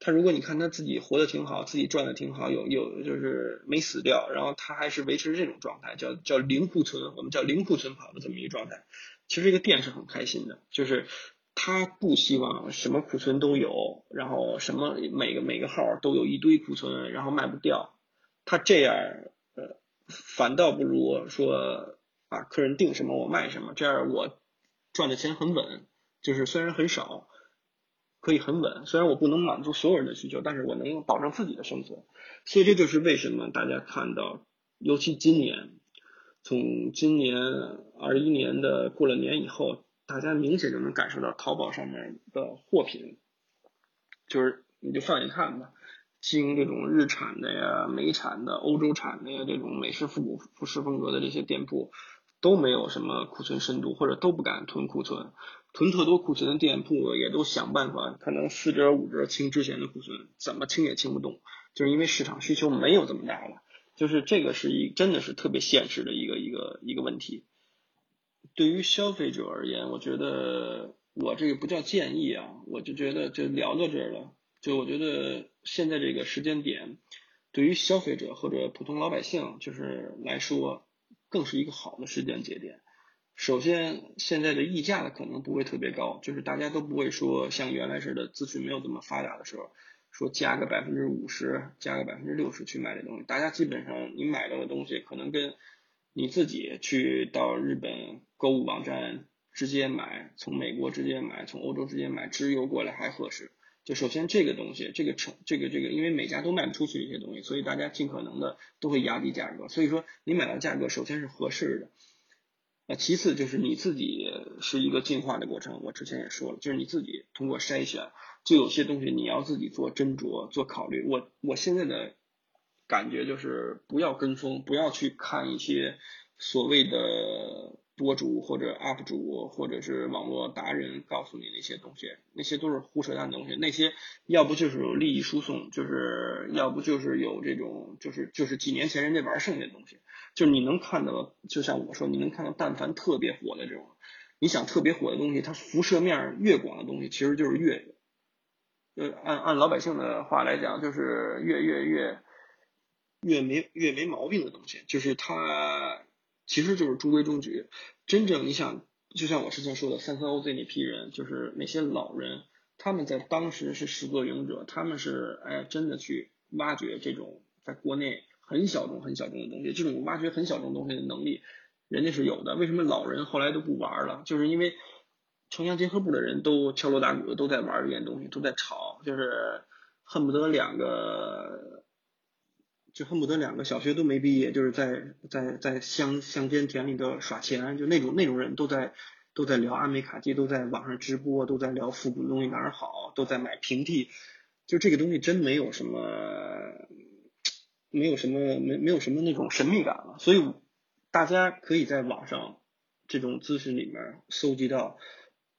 他如果你看他自己活得挺好，自己赚的挺好，有有就是没死掉，然后他还是维持这种状态，叫叫零库存，我们叫零库存跑的这么一个状态。其实这个店是很开心的，就是他不希望什么库存都有，然后什么每个每个号都有一堆库存，然后卖不掉。他这样呃，反倒不如说啊，客人订什么我卖什么，这样我赚的钱很稳，就是虽然很少。可以很稳，虽然我不能满足所有人的需求，但是我能保证自己的生存。所以这就是为什么大家看到，尤其今年，从今年二一年的过了年以后，大家明显就能感受到淘宝上面的货品，就是你就放眼看吧，经这种日产的呀、美产的、欧洲产的呀这种美式复古服饰风格的这些店铺，都没有什么库存深度，或者都不敢囤库存。囤特多库存的店铺也都想办法，可能四折五折清之前的库存，怎么清也清不动，就是因为市场需求没有这么大了。就是这个是一真的是特别现实的一个一个一个问题。对于消费者而言，我觉得我这个不叫建议啊，我就觉得就聊到这儿了。就我觉得现在这个时间点，对于消费者或者普通老百姓就是来说，更是一个好的时间节点。首先，现在的溢价的可能不会特别高，就是大家都不会说像原来似的资讯没有这么发达的时候，说加个百分之五十、加个百分之六十去买这东西。大家基本上你买到的东西，可能跟你自己去到日本购物网站直接买，从美国直接买，从欧洲直接买，直邮过来还合适。就首先这个东西，这个成这个这个，因为每家都卖不出去这些东西，所以大家尽可能的都会压低价格。所以说，你买到价格首先是合适的。那其次就是你自己是一个进化的过程，我之前也说了，就是你自己通过筛选，就有些东西你要自己做斟酌、做考虑。我我现在的感觉就是不要跟风，不要去看一些所谓的博主或者 UP 主或者是网络达人告诉你那些东西，那些都是胡扯淡的东西。那些要不就是有利益输送，就是要不就是有这种就是就是几年前人家玩剩下的东西。就是你能看到，就像我说，你能看到，但凡特别火的这种，你想特别火的东西，它辐射面越广的东西，其实就是越，呃，按按老百姓的话来讲，就是越越越越没越没毛病的东西，就是它其实就是中规中矩。真正你想，就像我之前说的，三三 OZ 那批人，就是那些老人，他们在当时是始作俑者，他们是哎真的去挖掘这种在国内。很小众、很小众的东西，这种挖掘很小众东西的能力，人家是有的。为什么老人后来都不玩了？就是因为城乡结合部的人都敲锣打鼓的都在玩这件东西，都在炒，就是恨不得两个，就恨不得两个小学都没毕业，就是在在在乡乡间田里头耍钱，就那种那种人都在都在聊阿美卡机，都在网上直播，都在聊复古的东西哪儿好，都在买平替，就这个东西真没有什么。没有什么没没有什么那种神秘感了，所以大家可以在网上这种资讯里面搜集到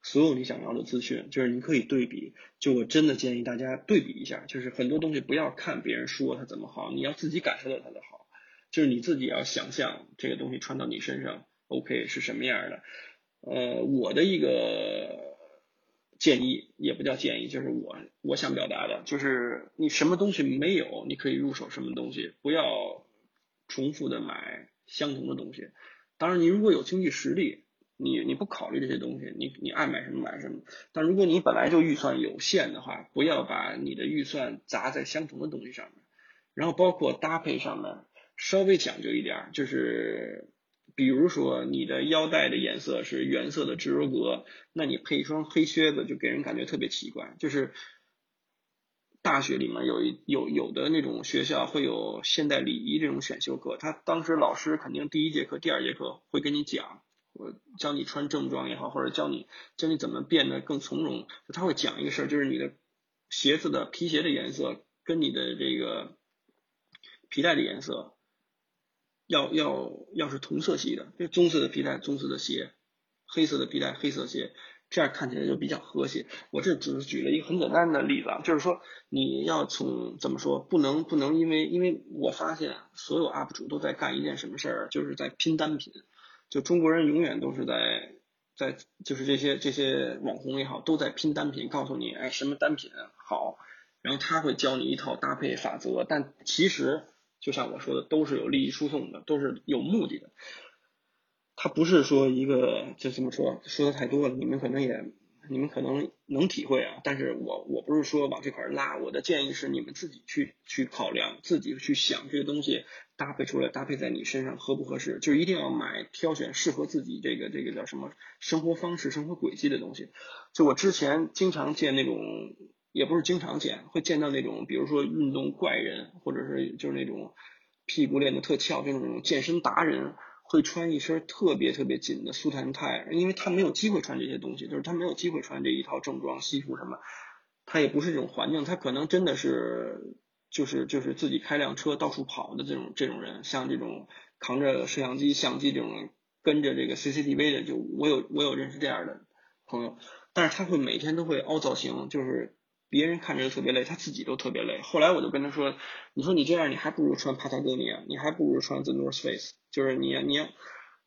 所有你想要的资讯，就是你可以对比。就我真的建议大家对比一下，就是很多东西不要看别人说它怎么好，你要自己感受到它的好，就是你自己要想象这个东西穿到你身上，OK 是什么样的。呃，我的一个。建议也不叫建议，就是我我想表达的，就是你什么东西没有，你可以入手什么东西，不要重复的买相同的东西。当然，你如果有经济实力，你你不考虑这些东西，你你爱买什么买什么。但如果你本来就预算有限的话，不要把你的预算砸在相同的东西上面。然后包括搭配上面稍微讲究一点，就是。比如说你的腰带的颜色是原色的直柔格，那你配一双黑靴子就给人感觉特别奇怪。就是大学里面有一有有的那种学校会有现代礼仪这种选修课，他当时老师肯定第一节课、第二节课会跟你讲，我教你穿正装也好，或者教你教你怎么变得更从容。他会讲一个事儿，就是你的鞋子的皮鞋的颜色跟你的这个皮带的颜色。要要要是同色系的，就棕色的皮带，棕色的鞋，黑色的皮带，黑色鞋，这样看起来就比较和谐。我这只是举了一个很简单的例子啊，就是说你要从怎么说，不能不能因为因为我发现所有 UP 主都在干一件什么事儿，就是在拼单品。就中国人永远都是在在就是这些这些网红也好，都在拼单品，告诉你哎什么单品好。然后他会教你一套搭配法则，但其实就像我说的，都是有利益输送的，都是有目的的。他不是说一个就这么说，说的太多了，你们可能也。你们可能能体会啊，但是我我不是说往这块拉，我的建议是你们自己去去考量，自己去想这个东西搭配出来，搭配在你身上合不合适，就一定要买挑选适合自己这个这个叫什么生活方式、生活轨迹的东西。就我之前经常见那种，也不是经常见，会见到那种，比如说运动怪人，或者是就是那种屁股练得特翘，就是那种健身达人。会穿一身特别特别紧的速弹肽，因为他没有机会穿这些东西，就是他没有机会穿这一套正装西服什么，他也不是这种环境，他可能真的是就是就是自己开辆车到处跑的这种这种人，像这种扛着摄像机相机这种跟着这个 CCTV 的，就我有我有认识这样的朋友，但是他会每天都会凹造型，就是。别人看着特别累，他自己都特别累。后来我就跟他说：“你说你这样，你还不如穿 Patagonia，你还不如穿 The North Face。就是你，你，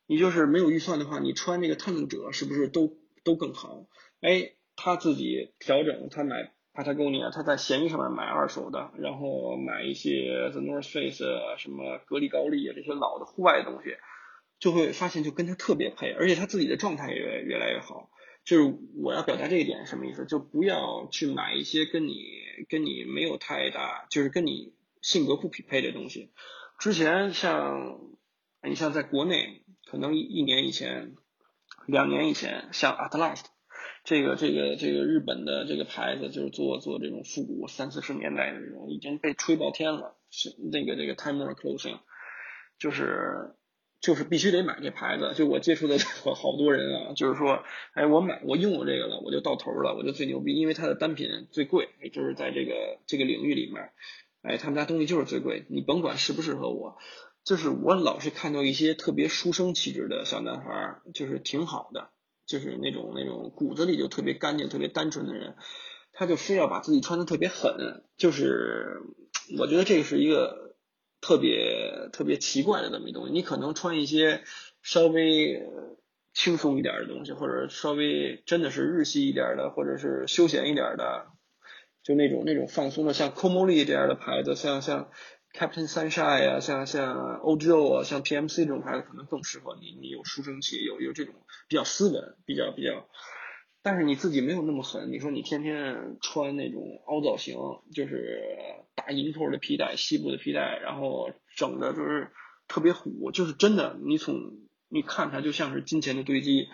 你就是没有预算的话，你穿那个探路者是不是都都更好？哎，他自己调整，他买 Patagonia，他在闲鱼上面买二手的，然后买一些 The North Face 什么格力高力啊这些老的户外的东西，就会发现就跟他特别配，而且他自己的状态也越来越好。”就是我要表达这一点什么意思？就不要去买一些跟你跟你没有太大，就是跟你性格不匹配的东西。之前像你像在国内，可能一年以前、两年以前，像 Atlas 这个这个这个日本的这个牌子，就是做做这种复古三四十年代的这种，已经被吹爆天了。是那个这个 Timer Clothing，就是。就是必须得买这牌子，就我接触的 好多人啊，就是说，哎，我买我用过这个了，我就到头了，我就最牛逼，因为它的单品最贵，就是在这个这个领域里面，哎，他们家东西就是最贵，你甭管适不适合我，就是我老是看到一些特别书生气质的小男孩，就是挺好的，就是那种那种骨子里就特别干净、特别单纯的人，他就非要把自己穿的特别狠，就是我觉得这是一个。特别特别奇怪的这么一东西，你可能穿一些稍微轻松一点的东西，或者稍微真的是日系一点的，或者是休闲一点的，就那种那种放松的，像 c o m o l i 这样的牌子，像像 Captain Sunshine 啊，像像 OJO 啊，像 PMC 这种牌子可能更适合你，你有书生气，有有这种比较斯文，比较比较。但是你自己没有那么狠，你说你天天穿那种凹造型，就是银扣的皮带、西部的皮带，然后整的就是特别虎，就是真的，你从你看它就像是金钱的堆积。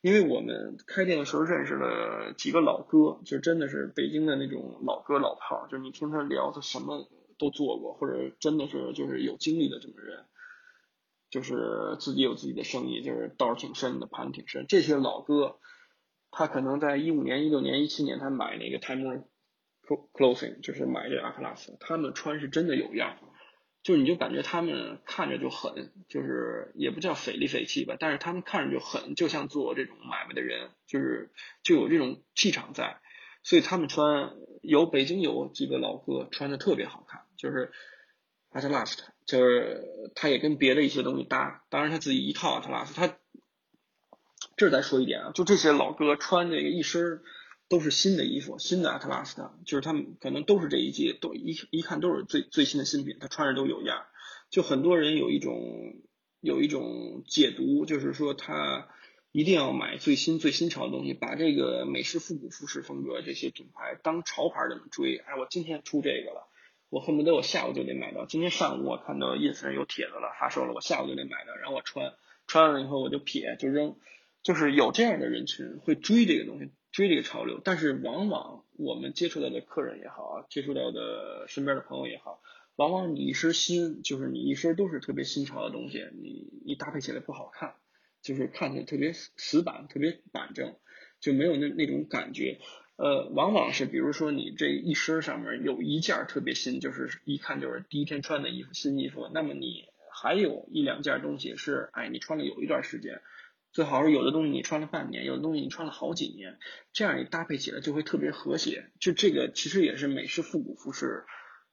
因为我们开店的时候认识了几个老哥，就真的是北京的那种老哥老炮，就是你听他聊，他什么都做过，或者真的是就是有经历的这么人，就是自己有自己的生意，就是道挺深的，盘挺深，这些老哥。他可能在一五年、一六年、一七年，他买那个 Time Clothing，就是买这阿克拉斯，他们穿是真的有样，就你就感觉他们看着就狠，就是也不叫匪里匪气吧，但是他们看着就狠，就像做这种买卖的人，就是就有这种气场在，所以他们穿有北京有几个老哥穿的特别好看，就是阿特拉斯，就是他也跟别的一些东西搭，当然他自己一套阿特拉斯，他。这儿再说一点啊，就这些老哥穿这个一身都是新的衣服，新的 Atlas 的，就是他们可能都是这一季，都一一看都是最最新的新品，他穿着都有样。就很多人有一种有一种解读，就是说他一定要买最新最新潮的东西，把这个美式复古服饰风格这些品牌当潮牌这么追。哎，我今天出这个了，我恨不得我下午就得买到。今天上午我看到 ins 上有帖子了，发售了，我下午就得买到，然后我穿，穿完了以后我就撇就扔。就是有这样的人群会追这个东西，追这个潮流，但是往往我们接触到的客人也好啊，接触到的身边的朋友也好，往往你一身新，就是你一身都是特别新潮的东西，你你搭配起来不好看，就是看起来特别死板，特别板正，就没有那那种感觉。呃，往往是比如说你这一身上面有一件特别新，就是一看就是第一天穿的衣服，新衣服，那么你还有一两件东西是，哎，你穿了有一段时间。最好是有的东西你穿了半年，有的东西你穿了好几年，这样你搭配起来就会特别和谐。就这个其实也是美式复古服饰，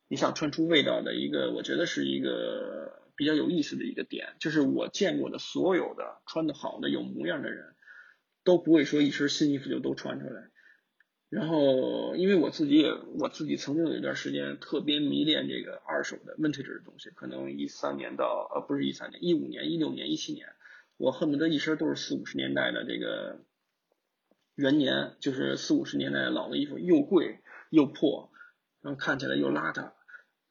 你想穿出味道的一个，我觉得是一个比较有意思的一个点。就是我见过的所有的穿的好的有模样的人，都不会说一身新衣服就都穿出来。然后，因为我自己也我自己曾经有一段时间特别迷恋这个二手的 vintage 的东西，可能一三年到呃不是一三年，一五年、一六年、一七年，我恨不得一身都是四五十年代的这个元年，就是四五十年代的老的衣服，又贵又破，然后看起来又邋遢。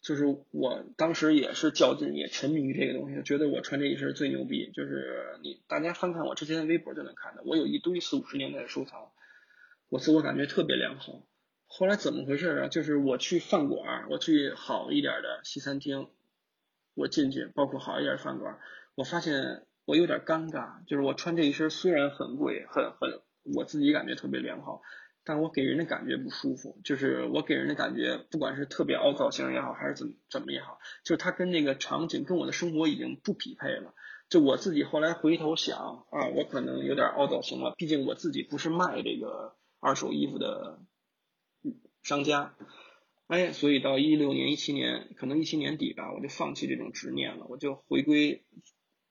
就是我当时也是较劲，也沉迷于这个东西，觉得我穿这一身最牛逼。就是你大家翻看我之前的微博就能看到，我有一堆四五十年代的收藏，我自我感觉特别良好。后来怎么回事啊？就是我去饭馆，我去好一点的西餐厅，我进去，包括好一点的饭馆，我发现我有点尴尬。就是我穿这一身虽然很贵，很很，我自己感觉特别良好。但我给人的感觉不舒服，就是我给人的感觉，不管是特别凹造型也好，还是怎么怎么也好，就是它跟那个场景跟我的生活已经不匹配了。就我自己后来回头想啊，我可能有点凹造型了，毕竟我自己不是卖这个二手衣服的商家，哎，所以到一六年、一七年，可能一七年底吧，我就放弃这种执念了，我就回归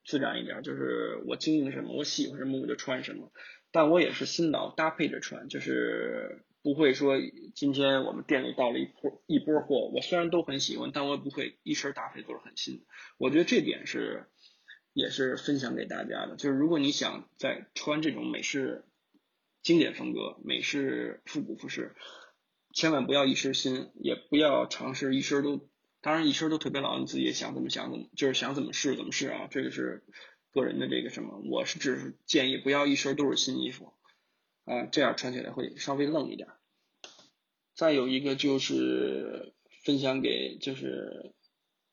自然一点，就是我经营什么，我喜欢什么，我就穿什么。但我也是新老搭配着穿，就是不会说今天我们店里到了一波一波货，我虽然都很喜欢，但我也不会一身搭配都是很新的。我觉得这点是也是分享给大家的，就是如果你想在穿这种美式经典风格、美式复古服饰，千万不要一身新，也不要尝试一身都，当然一身都特别老，你自己也想怎么想怎么，就是想怎么试怎么试啊，这个是。个人的这个什么，我是只是建议不要一身都是新衣服，啊，这样穿起来会稍微愣一点。再有一个就是分享给就是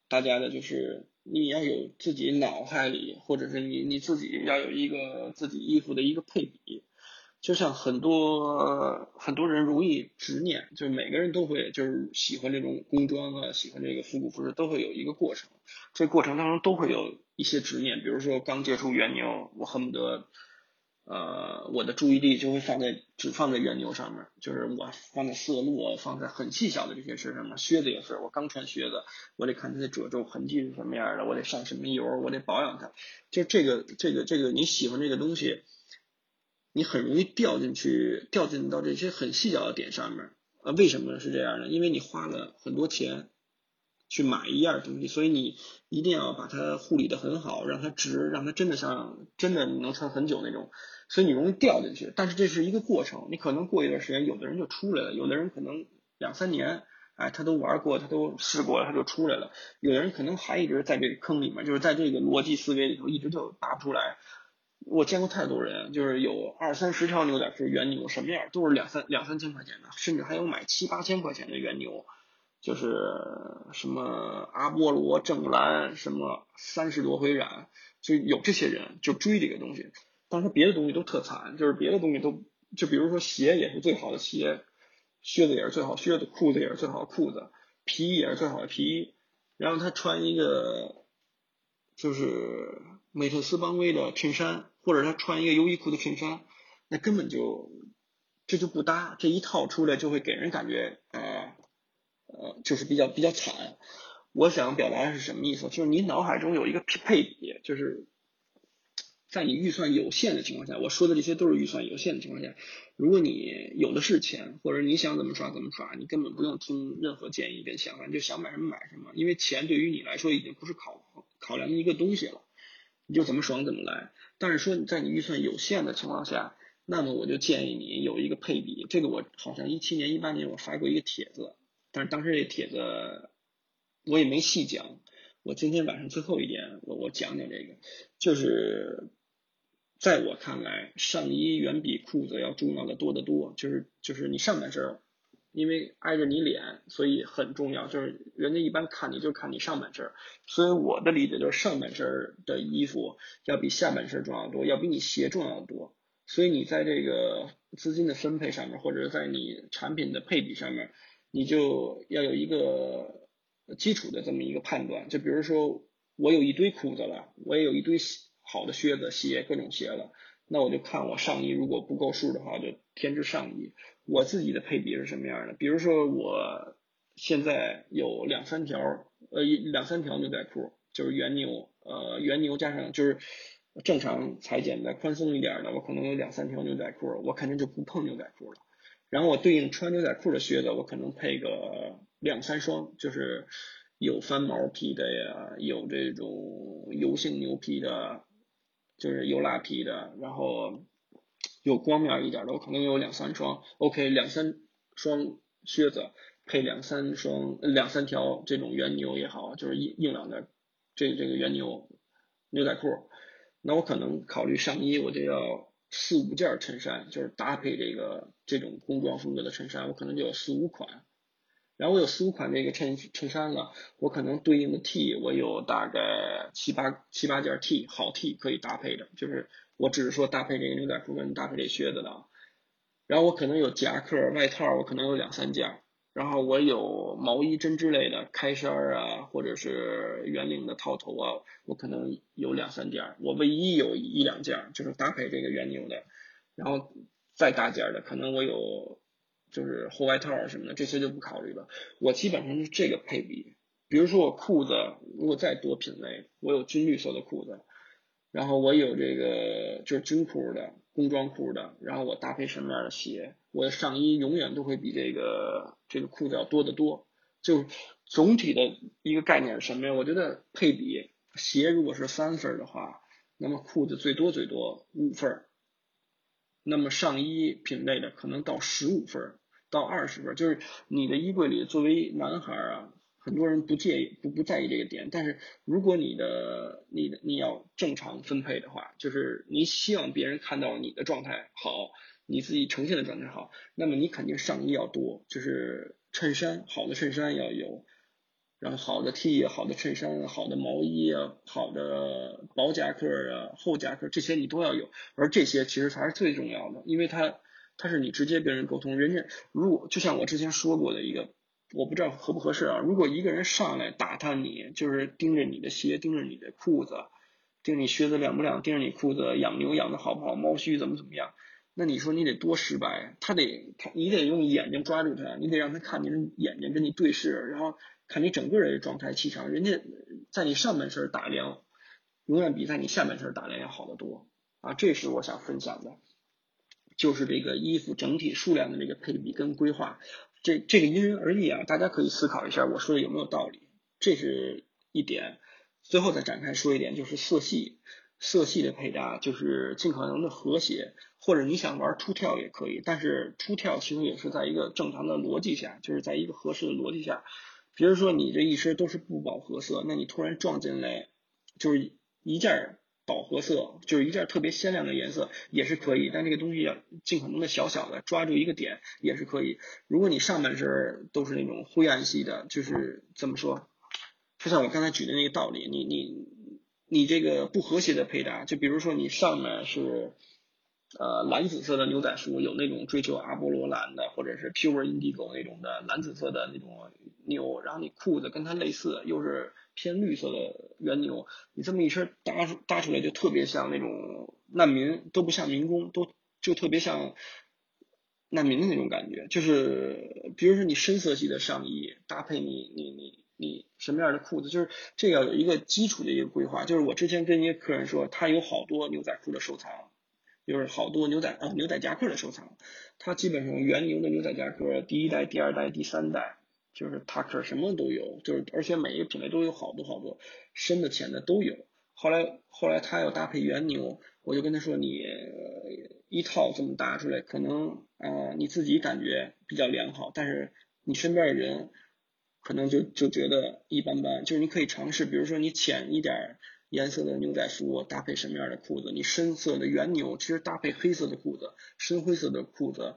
大家的，就是你要有自己脑海里，或者是你你自己要有一个自己衣服的一个配比。就像很多很多人容易执念，就是每个人都会就是喜欢这种工装啊，喜欢这个复古服饰，都会有一个过程。这过程当中都会有一些执念，比如说刚接触原牛，我恨不得，呃，我的注意力就会放在只放在原牛上面，就是我放在色路，放在很细小的这些事上面。靴子也是，我刚穿靴子，我得看它的褶皱痕迹是什么样的，我得上什么油，我得保养它。就这个这个这个你喜欢这个东西。你很容易掉进去，掉进到这些很细小的点上面，啊，为什么是这样呢？因为你花了很多钱去买一样东西，所以你一定要把它护理的很好，让它值，让它真的像真的能穿很久那种，所以你容易掉进去。但是这是一个过程，你可能过一段时间，有的人就出来了，有的人可能两三年，哎，他都玩过，他都试过了，他就出来了。有的人可能还一直在这个坑里面，就是在这个逻辑思维里头一直就拔不出来。我见过太多人，就是有二三十条牛仔裤原牛，什么样都是两三两三千块钱的，甚至还有买七八千块钱的原牛，就是什么阿波罗正蓝，什么三十多回染，就有这些人就追这个东西。但是他别的东西都特惨，就是别的东西都，就比如说鞋也是最好的鞋，靴子也是最好靴子，裤子也是最好的裤子，皮衣也是最好的皮衣，然后他穿一个就是美特斯邦威的衬衫。或者他穿一个优衣库的衬衫，那根本就这就不搭，这一套出来就会给人感觉呃呃就是比较比较惨。我想表达的是什么意思？就是你脑海中有一个配配比，就是在你预算有限的情况下，我说的这些都是预算有限的情况下，如果你有的是钱，或者你想怎么耍怎么耍，你根本不用听任何建议跟想法，你就想买什么买什么，因为钱对于你来说已经不是考考量的一个东西了，你就怎么爽怎么来。但是说你在你预算有限的情况下，那么我就建议你有一个配比。这个我好像一七年、一八年我发过一个帖子，但是当时这帖子我也没细讲。我今天晚上最后一点，我我讲讲这个，就是在我看来，上衣远比裤子要重要的多得多。就是就是你上半身。因为挨着你脸，所以很重要。就是人家一般看你就看你上半身，所以我的理解就是上半身的衣服要比下半身重要多，要比你鞋重要多。所以你在这个资金的分配上面，或者在你产品的配比上面，你就要有一个基础的这么一个判断。就比如说，我有一堆裤子了，我也有一堆好的靴子、鞋，各种鞋了。那我就看我上衣如果不够数的话，就添置上衣。我自己的配比是什么样的？比如说我现在有两三条，呃，两三条牛仔裤，就是原牛，呃，原牛加上就是正常裁剪的宽松一点的，我可能有两三条牛仔裤，我肯定就不碰牛仔裤了。然后我对应穿牛仔裤的靴子，我可能配个两三双，就是有翻毛皮的呀，有这种油性牛皮的，就是油蜡皮的，然后有光面一点的，我可能有两三双。OK，两三双靴子配两三双、两三条这种原牛也好，就是硬硬朗的这这个原牛牛仔裤，那我可能考虑上衣，我就要。四五件衬衫，就是搭配这个这种工装风格的衬衫，我可能就有四五款。然后我有四五款这个衬衬衫了，我可能对应的 T 我有大概七八七八件 T 好 T 可以搭配的，就是我只是说搭配这个牛仔裤跟搭配这靴子的。然后我可能有夹克外套，我可能有两三件。然后我有毛衣针织类的开衫啊，或者是圆领的套头啊，我可能有两三件。我唯一有一两件就是搭配这个圆领的，然后再大件的，可能我有就是厚外套什么的，这些就不考虑了。我基本上是这个配比。比如说我裤子，如果再多品类，我有军绿色的裤子，然后我有这个就是军裤的。工装裤的，然后我搭配什么样的鞋，我的上衣永远都会比这个这个裤子要多得多。就总体的一个概念是什么呀？我觉得配比鞋如果是三份的话，那么裤子最多最多五份那么上衣品类的可能到十五份到二十分就是你的衣柜里作为男孩啊。很多人不介意不不在意这个点，但是如果你的你的你要正常分配的话，就是你希望别人看到你的状态好，你自己呈现的状态好，那么你肯定上衣要多，就是衬衫好的衬衫要有，然后好的 T 好的衬衫好的毛衣啊，好的薄夹克啊厚夹克这些你都要有，而这些其实才是最重要的，因为它它是你直接跟人沟通，人家如果就像我之前说过的一个。我不知道合不合适啊。如果一个人上来打探你，就是盯着你的鞋，盯着你的裤子，盯着你靴子亮不亮，盯着你裤子养牛养的好不好，毛须怎么怎么样，那你说你得多失败？他得他，你得用眼睛抓住他，你得让他看你的眼睛跟你对视，然后看你整个人的状态气场。人家在你上半身打量，永远比在你下半身打量要好得多啊！这是我想分享的，就是这个衣服整体数量的这个配比跟规划。这这个因人而异啊，大家可以思考一下，我说的有没有道理？这是一点。最后再展开说一点，就是色系，色系的配搭就是尽可能的和谐，或者你想玩出跳也可以，但是出跳其实也是在一个正常的逻辑下，就是在一个合适的逻辑下。比如说你这一身都是不饱和色，那你突然撞进来，就是一件。饱和色就是一件特别鲜亮的颜色也是可以，但这个东西要尽可能的小小的抓住一个点也是可以。如果你上半身都是那种灰暗系的，就是怎么说？就像我刚才举的那个道理，你你你这个不和谐的配搭，就比如说你上面是呃蓝紫色的牛仔服，有那种追求阿波罗蓝的，或者是 pure indigo 那种的蓝紫色的那种牛，然后你裤子跟它类似，又是。偏绿色的原牛，你这么一身搭出搭出来就特别像那种难民，都不像民工，都就特别像难民的那种感觉。就是比如说你深色系的上衣搭配你你你你什么样的裤子，就是这要有一个基础的一个规划。就是我之前跟一个客人说，他有好多牛仔裤的收藏，就是好多牛仔啊牛仔夹克的收藏，他基本上原牛的牛仔夹克第一代、第二代、第三代。就是 Tucker 什么都有，就是而且每一个品类都有好多好多，深的浅的都有。后来后来他要搭配原牛，我就跟他说你一套这么搭出来，可能啊你自己感觉比较良好，但是你身边的人可能就就觉得一般般。就是你可以尝试，比如说你浅一点颜色的牛仔服搭配什么样的裤子，你深色的原牛其实搭配黑色的裤子，深灰色的裤子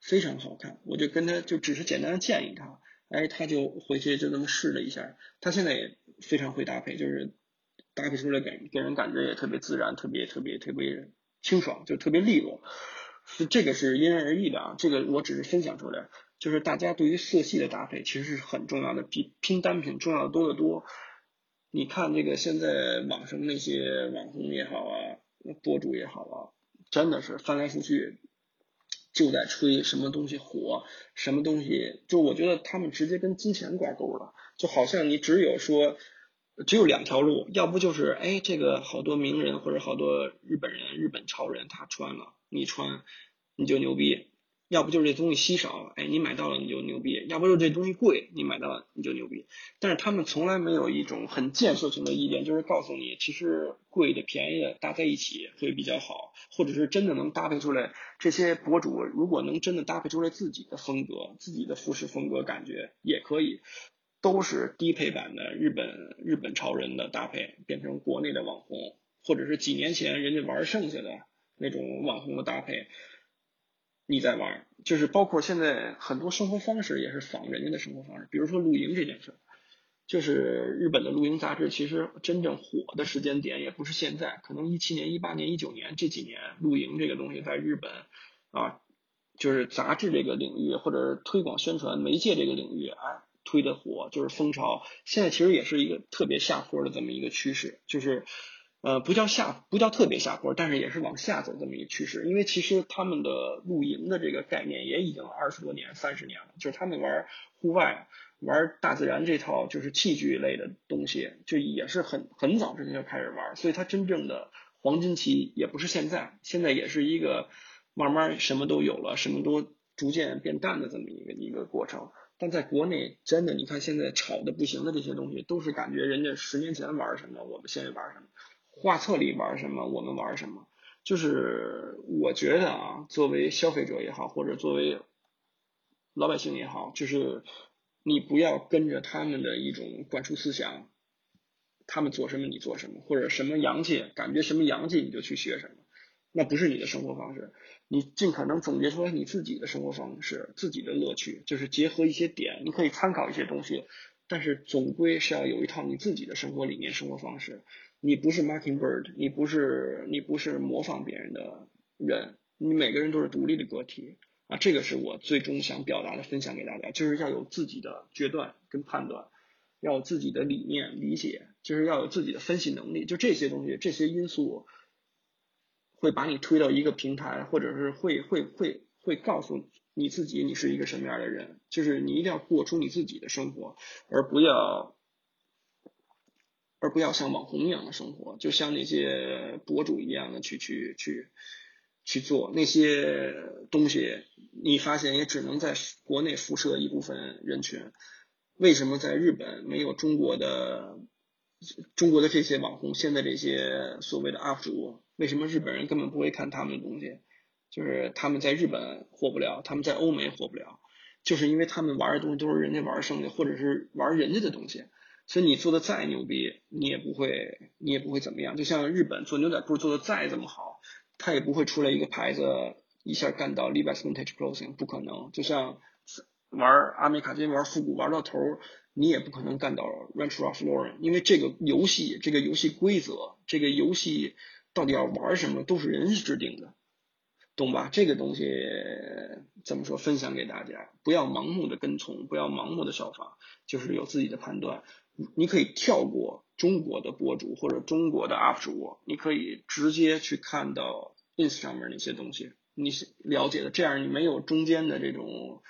非常好看。我就跟他就只是简单的建议他。哎，他就回去就那么试了一下，他现在也非常会搭配，就是搭配出来给给人感觉也特别自然，特别特别特别清爽，就特别利落。是这个是因人而异的啊，这个我只是分享出来，就是大家对于色系的搭配其实是很重要的，比拼单品重要的多得多。你看这个现在网上那些网红也好啊，博主也好啊，真的是翻来覆去。就在吹什么东西火，什么东西，就我觉得他们直接跟金钱挂钩了，就好像你只有说，只有两条路，要不就是哎这个好多名人或者好多日本人、日本潮人他穿了，你穿你就牛逼；要不就是这东西稀少，哎，你买到了你就牛逼；要不就是这东西贵，你买到了你就牛逼。但是他们从来没有一种很建设性的意见，就是告诉你，其实贵的、便宜的搭在一起会比较好，或者是真的能搭配出来。这些博主如果能真的搭配出来自己的风格、自己的服饰风格，感觉也可以，都是低配版的日本日本潮人的搭配，变成国内的网红，或者是几年前人家玩剩下的那种网红的搭配。你在玩，就是包括现在很多生活方式也是仿人家的生活方式，比如说露营这件事，就是日本的露营杂志，其实真正火的时间点也不是现在，可能一七年、一八年、一九年这几年，露营这个东西在日本啊，就是杂志这个领域或者推广宣传媒介这个领域啊推的火，就是风潮。现在其实也是一个特别下坡的这么一个趋势，就是。呃，不叫下，不叫特别下坡，但是也是往下走这么一个趋势。因为其实他们的露营的这个概念也已经二十多年、三十年了，就是他们玩户外、玩大自然这套就是器具类的东西，就也是很很早之前就开始玩。所以它真正的黄金期也不是现在，现在也是一个慢慢什么都有了，什么都逐渐变淡的这么一个一个过程。但在国内，真的你看现在炒的不行的这些东西，都是感觉人家十年前玩什么，我们现在玩什么。画册里玩什么，我们玩什么，就是我觉得啊，作为消费者也好，或者作为老百姓也好，就是你不要跟着他们的一种灌输思想，他们做什么你做什么，或者什么洋气，感觉什么洋气你就去学什么，那不是你的生活方式。你尽可能总结出来你自己的生活方式，自己的乐趣，就是结合一些点，你可以参考一些东西，但是总归是要有一套你自己的生活理念、生活方式。你不是 Mockingbird，你不是你不是模仿别人的人，你每个人都是独立的个体啊！这个是我最终想表达的，分享给大家，就是要有自己的决断跟判断，要有自己的理念理解，就是要有自己的分析能力。就这些东西，这些因素会把你推到一个平台，或者是会会会会告诉你自己你是一个什么样的人，就是你一定要过出你自己的生活，而不要。而不要像网红一样的生活，就像那些博主一样的去去去去做那些东西，你发现也只能在国内辐射一部分人群。为什么在日本没有中国的中国的这些网红？现在这些所谓的 UP 主，为什么日本人根本不会看他们的东西？就是他们在日本火不了，他们在欧美火不了，就是因为他们玩的东西都是人家玩剩的，或者是玩人家的东西。所以你做的再牛逼，你也不会，你也不会怎么样。就像日本做牛仔裤做的再怎么好，他也不会出来一个牌子一下干到 Levi's Vintage Clothing，不可能。就像玩阿美卡金玩复古玩到头，你也不可能干到 Ranch Ralph Lauren，因为这个游戏，这个游戏规则，这个游戏到底要玩什么，都是人制定的。懂吧？这个东西怎么说？分享给大家，不要盲目的跟从，不要盲目的效仿，就是有自己的判断。你可以跳过中国的博主或者中国的 UP 主，你可以直接去看到 ins 上面那些东西，你了解的，这样你没有中间的这种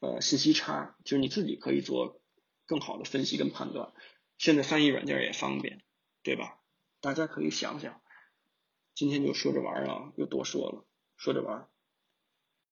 呃信息差，就是你自己可以做更好的分析跟判断。现在翻译软件也方便，对吧？大家可以想想。今天就说着玩啊，又多说了。说着玩。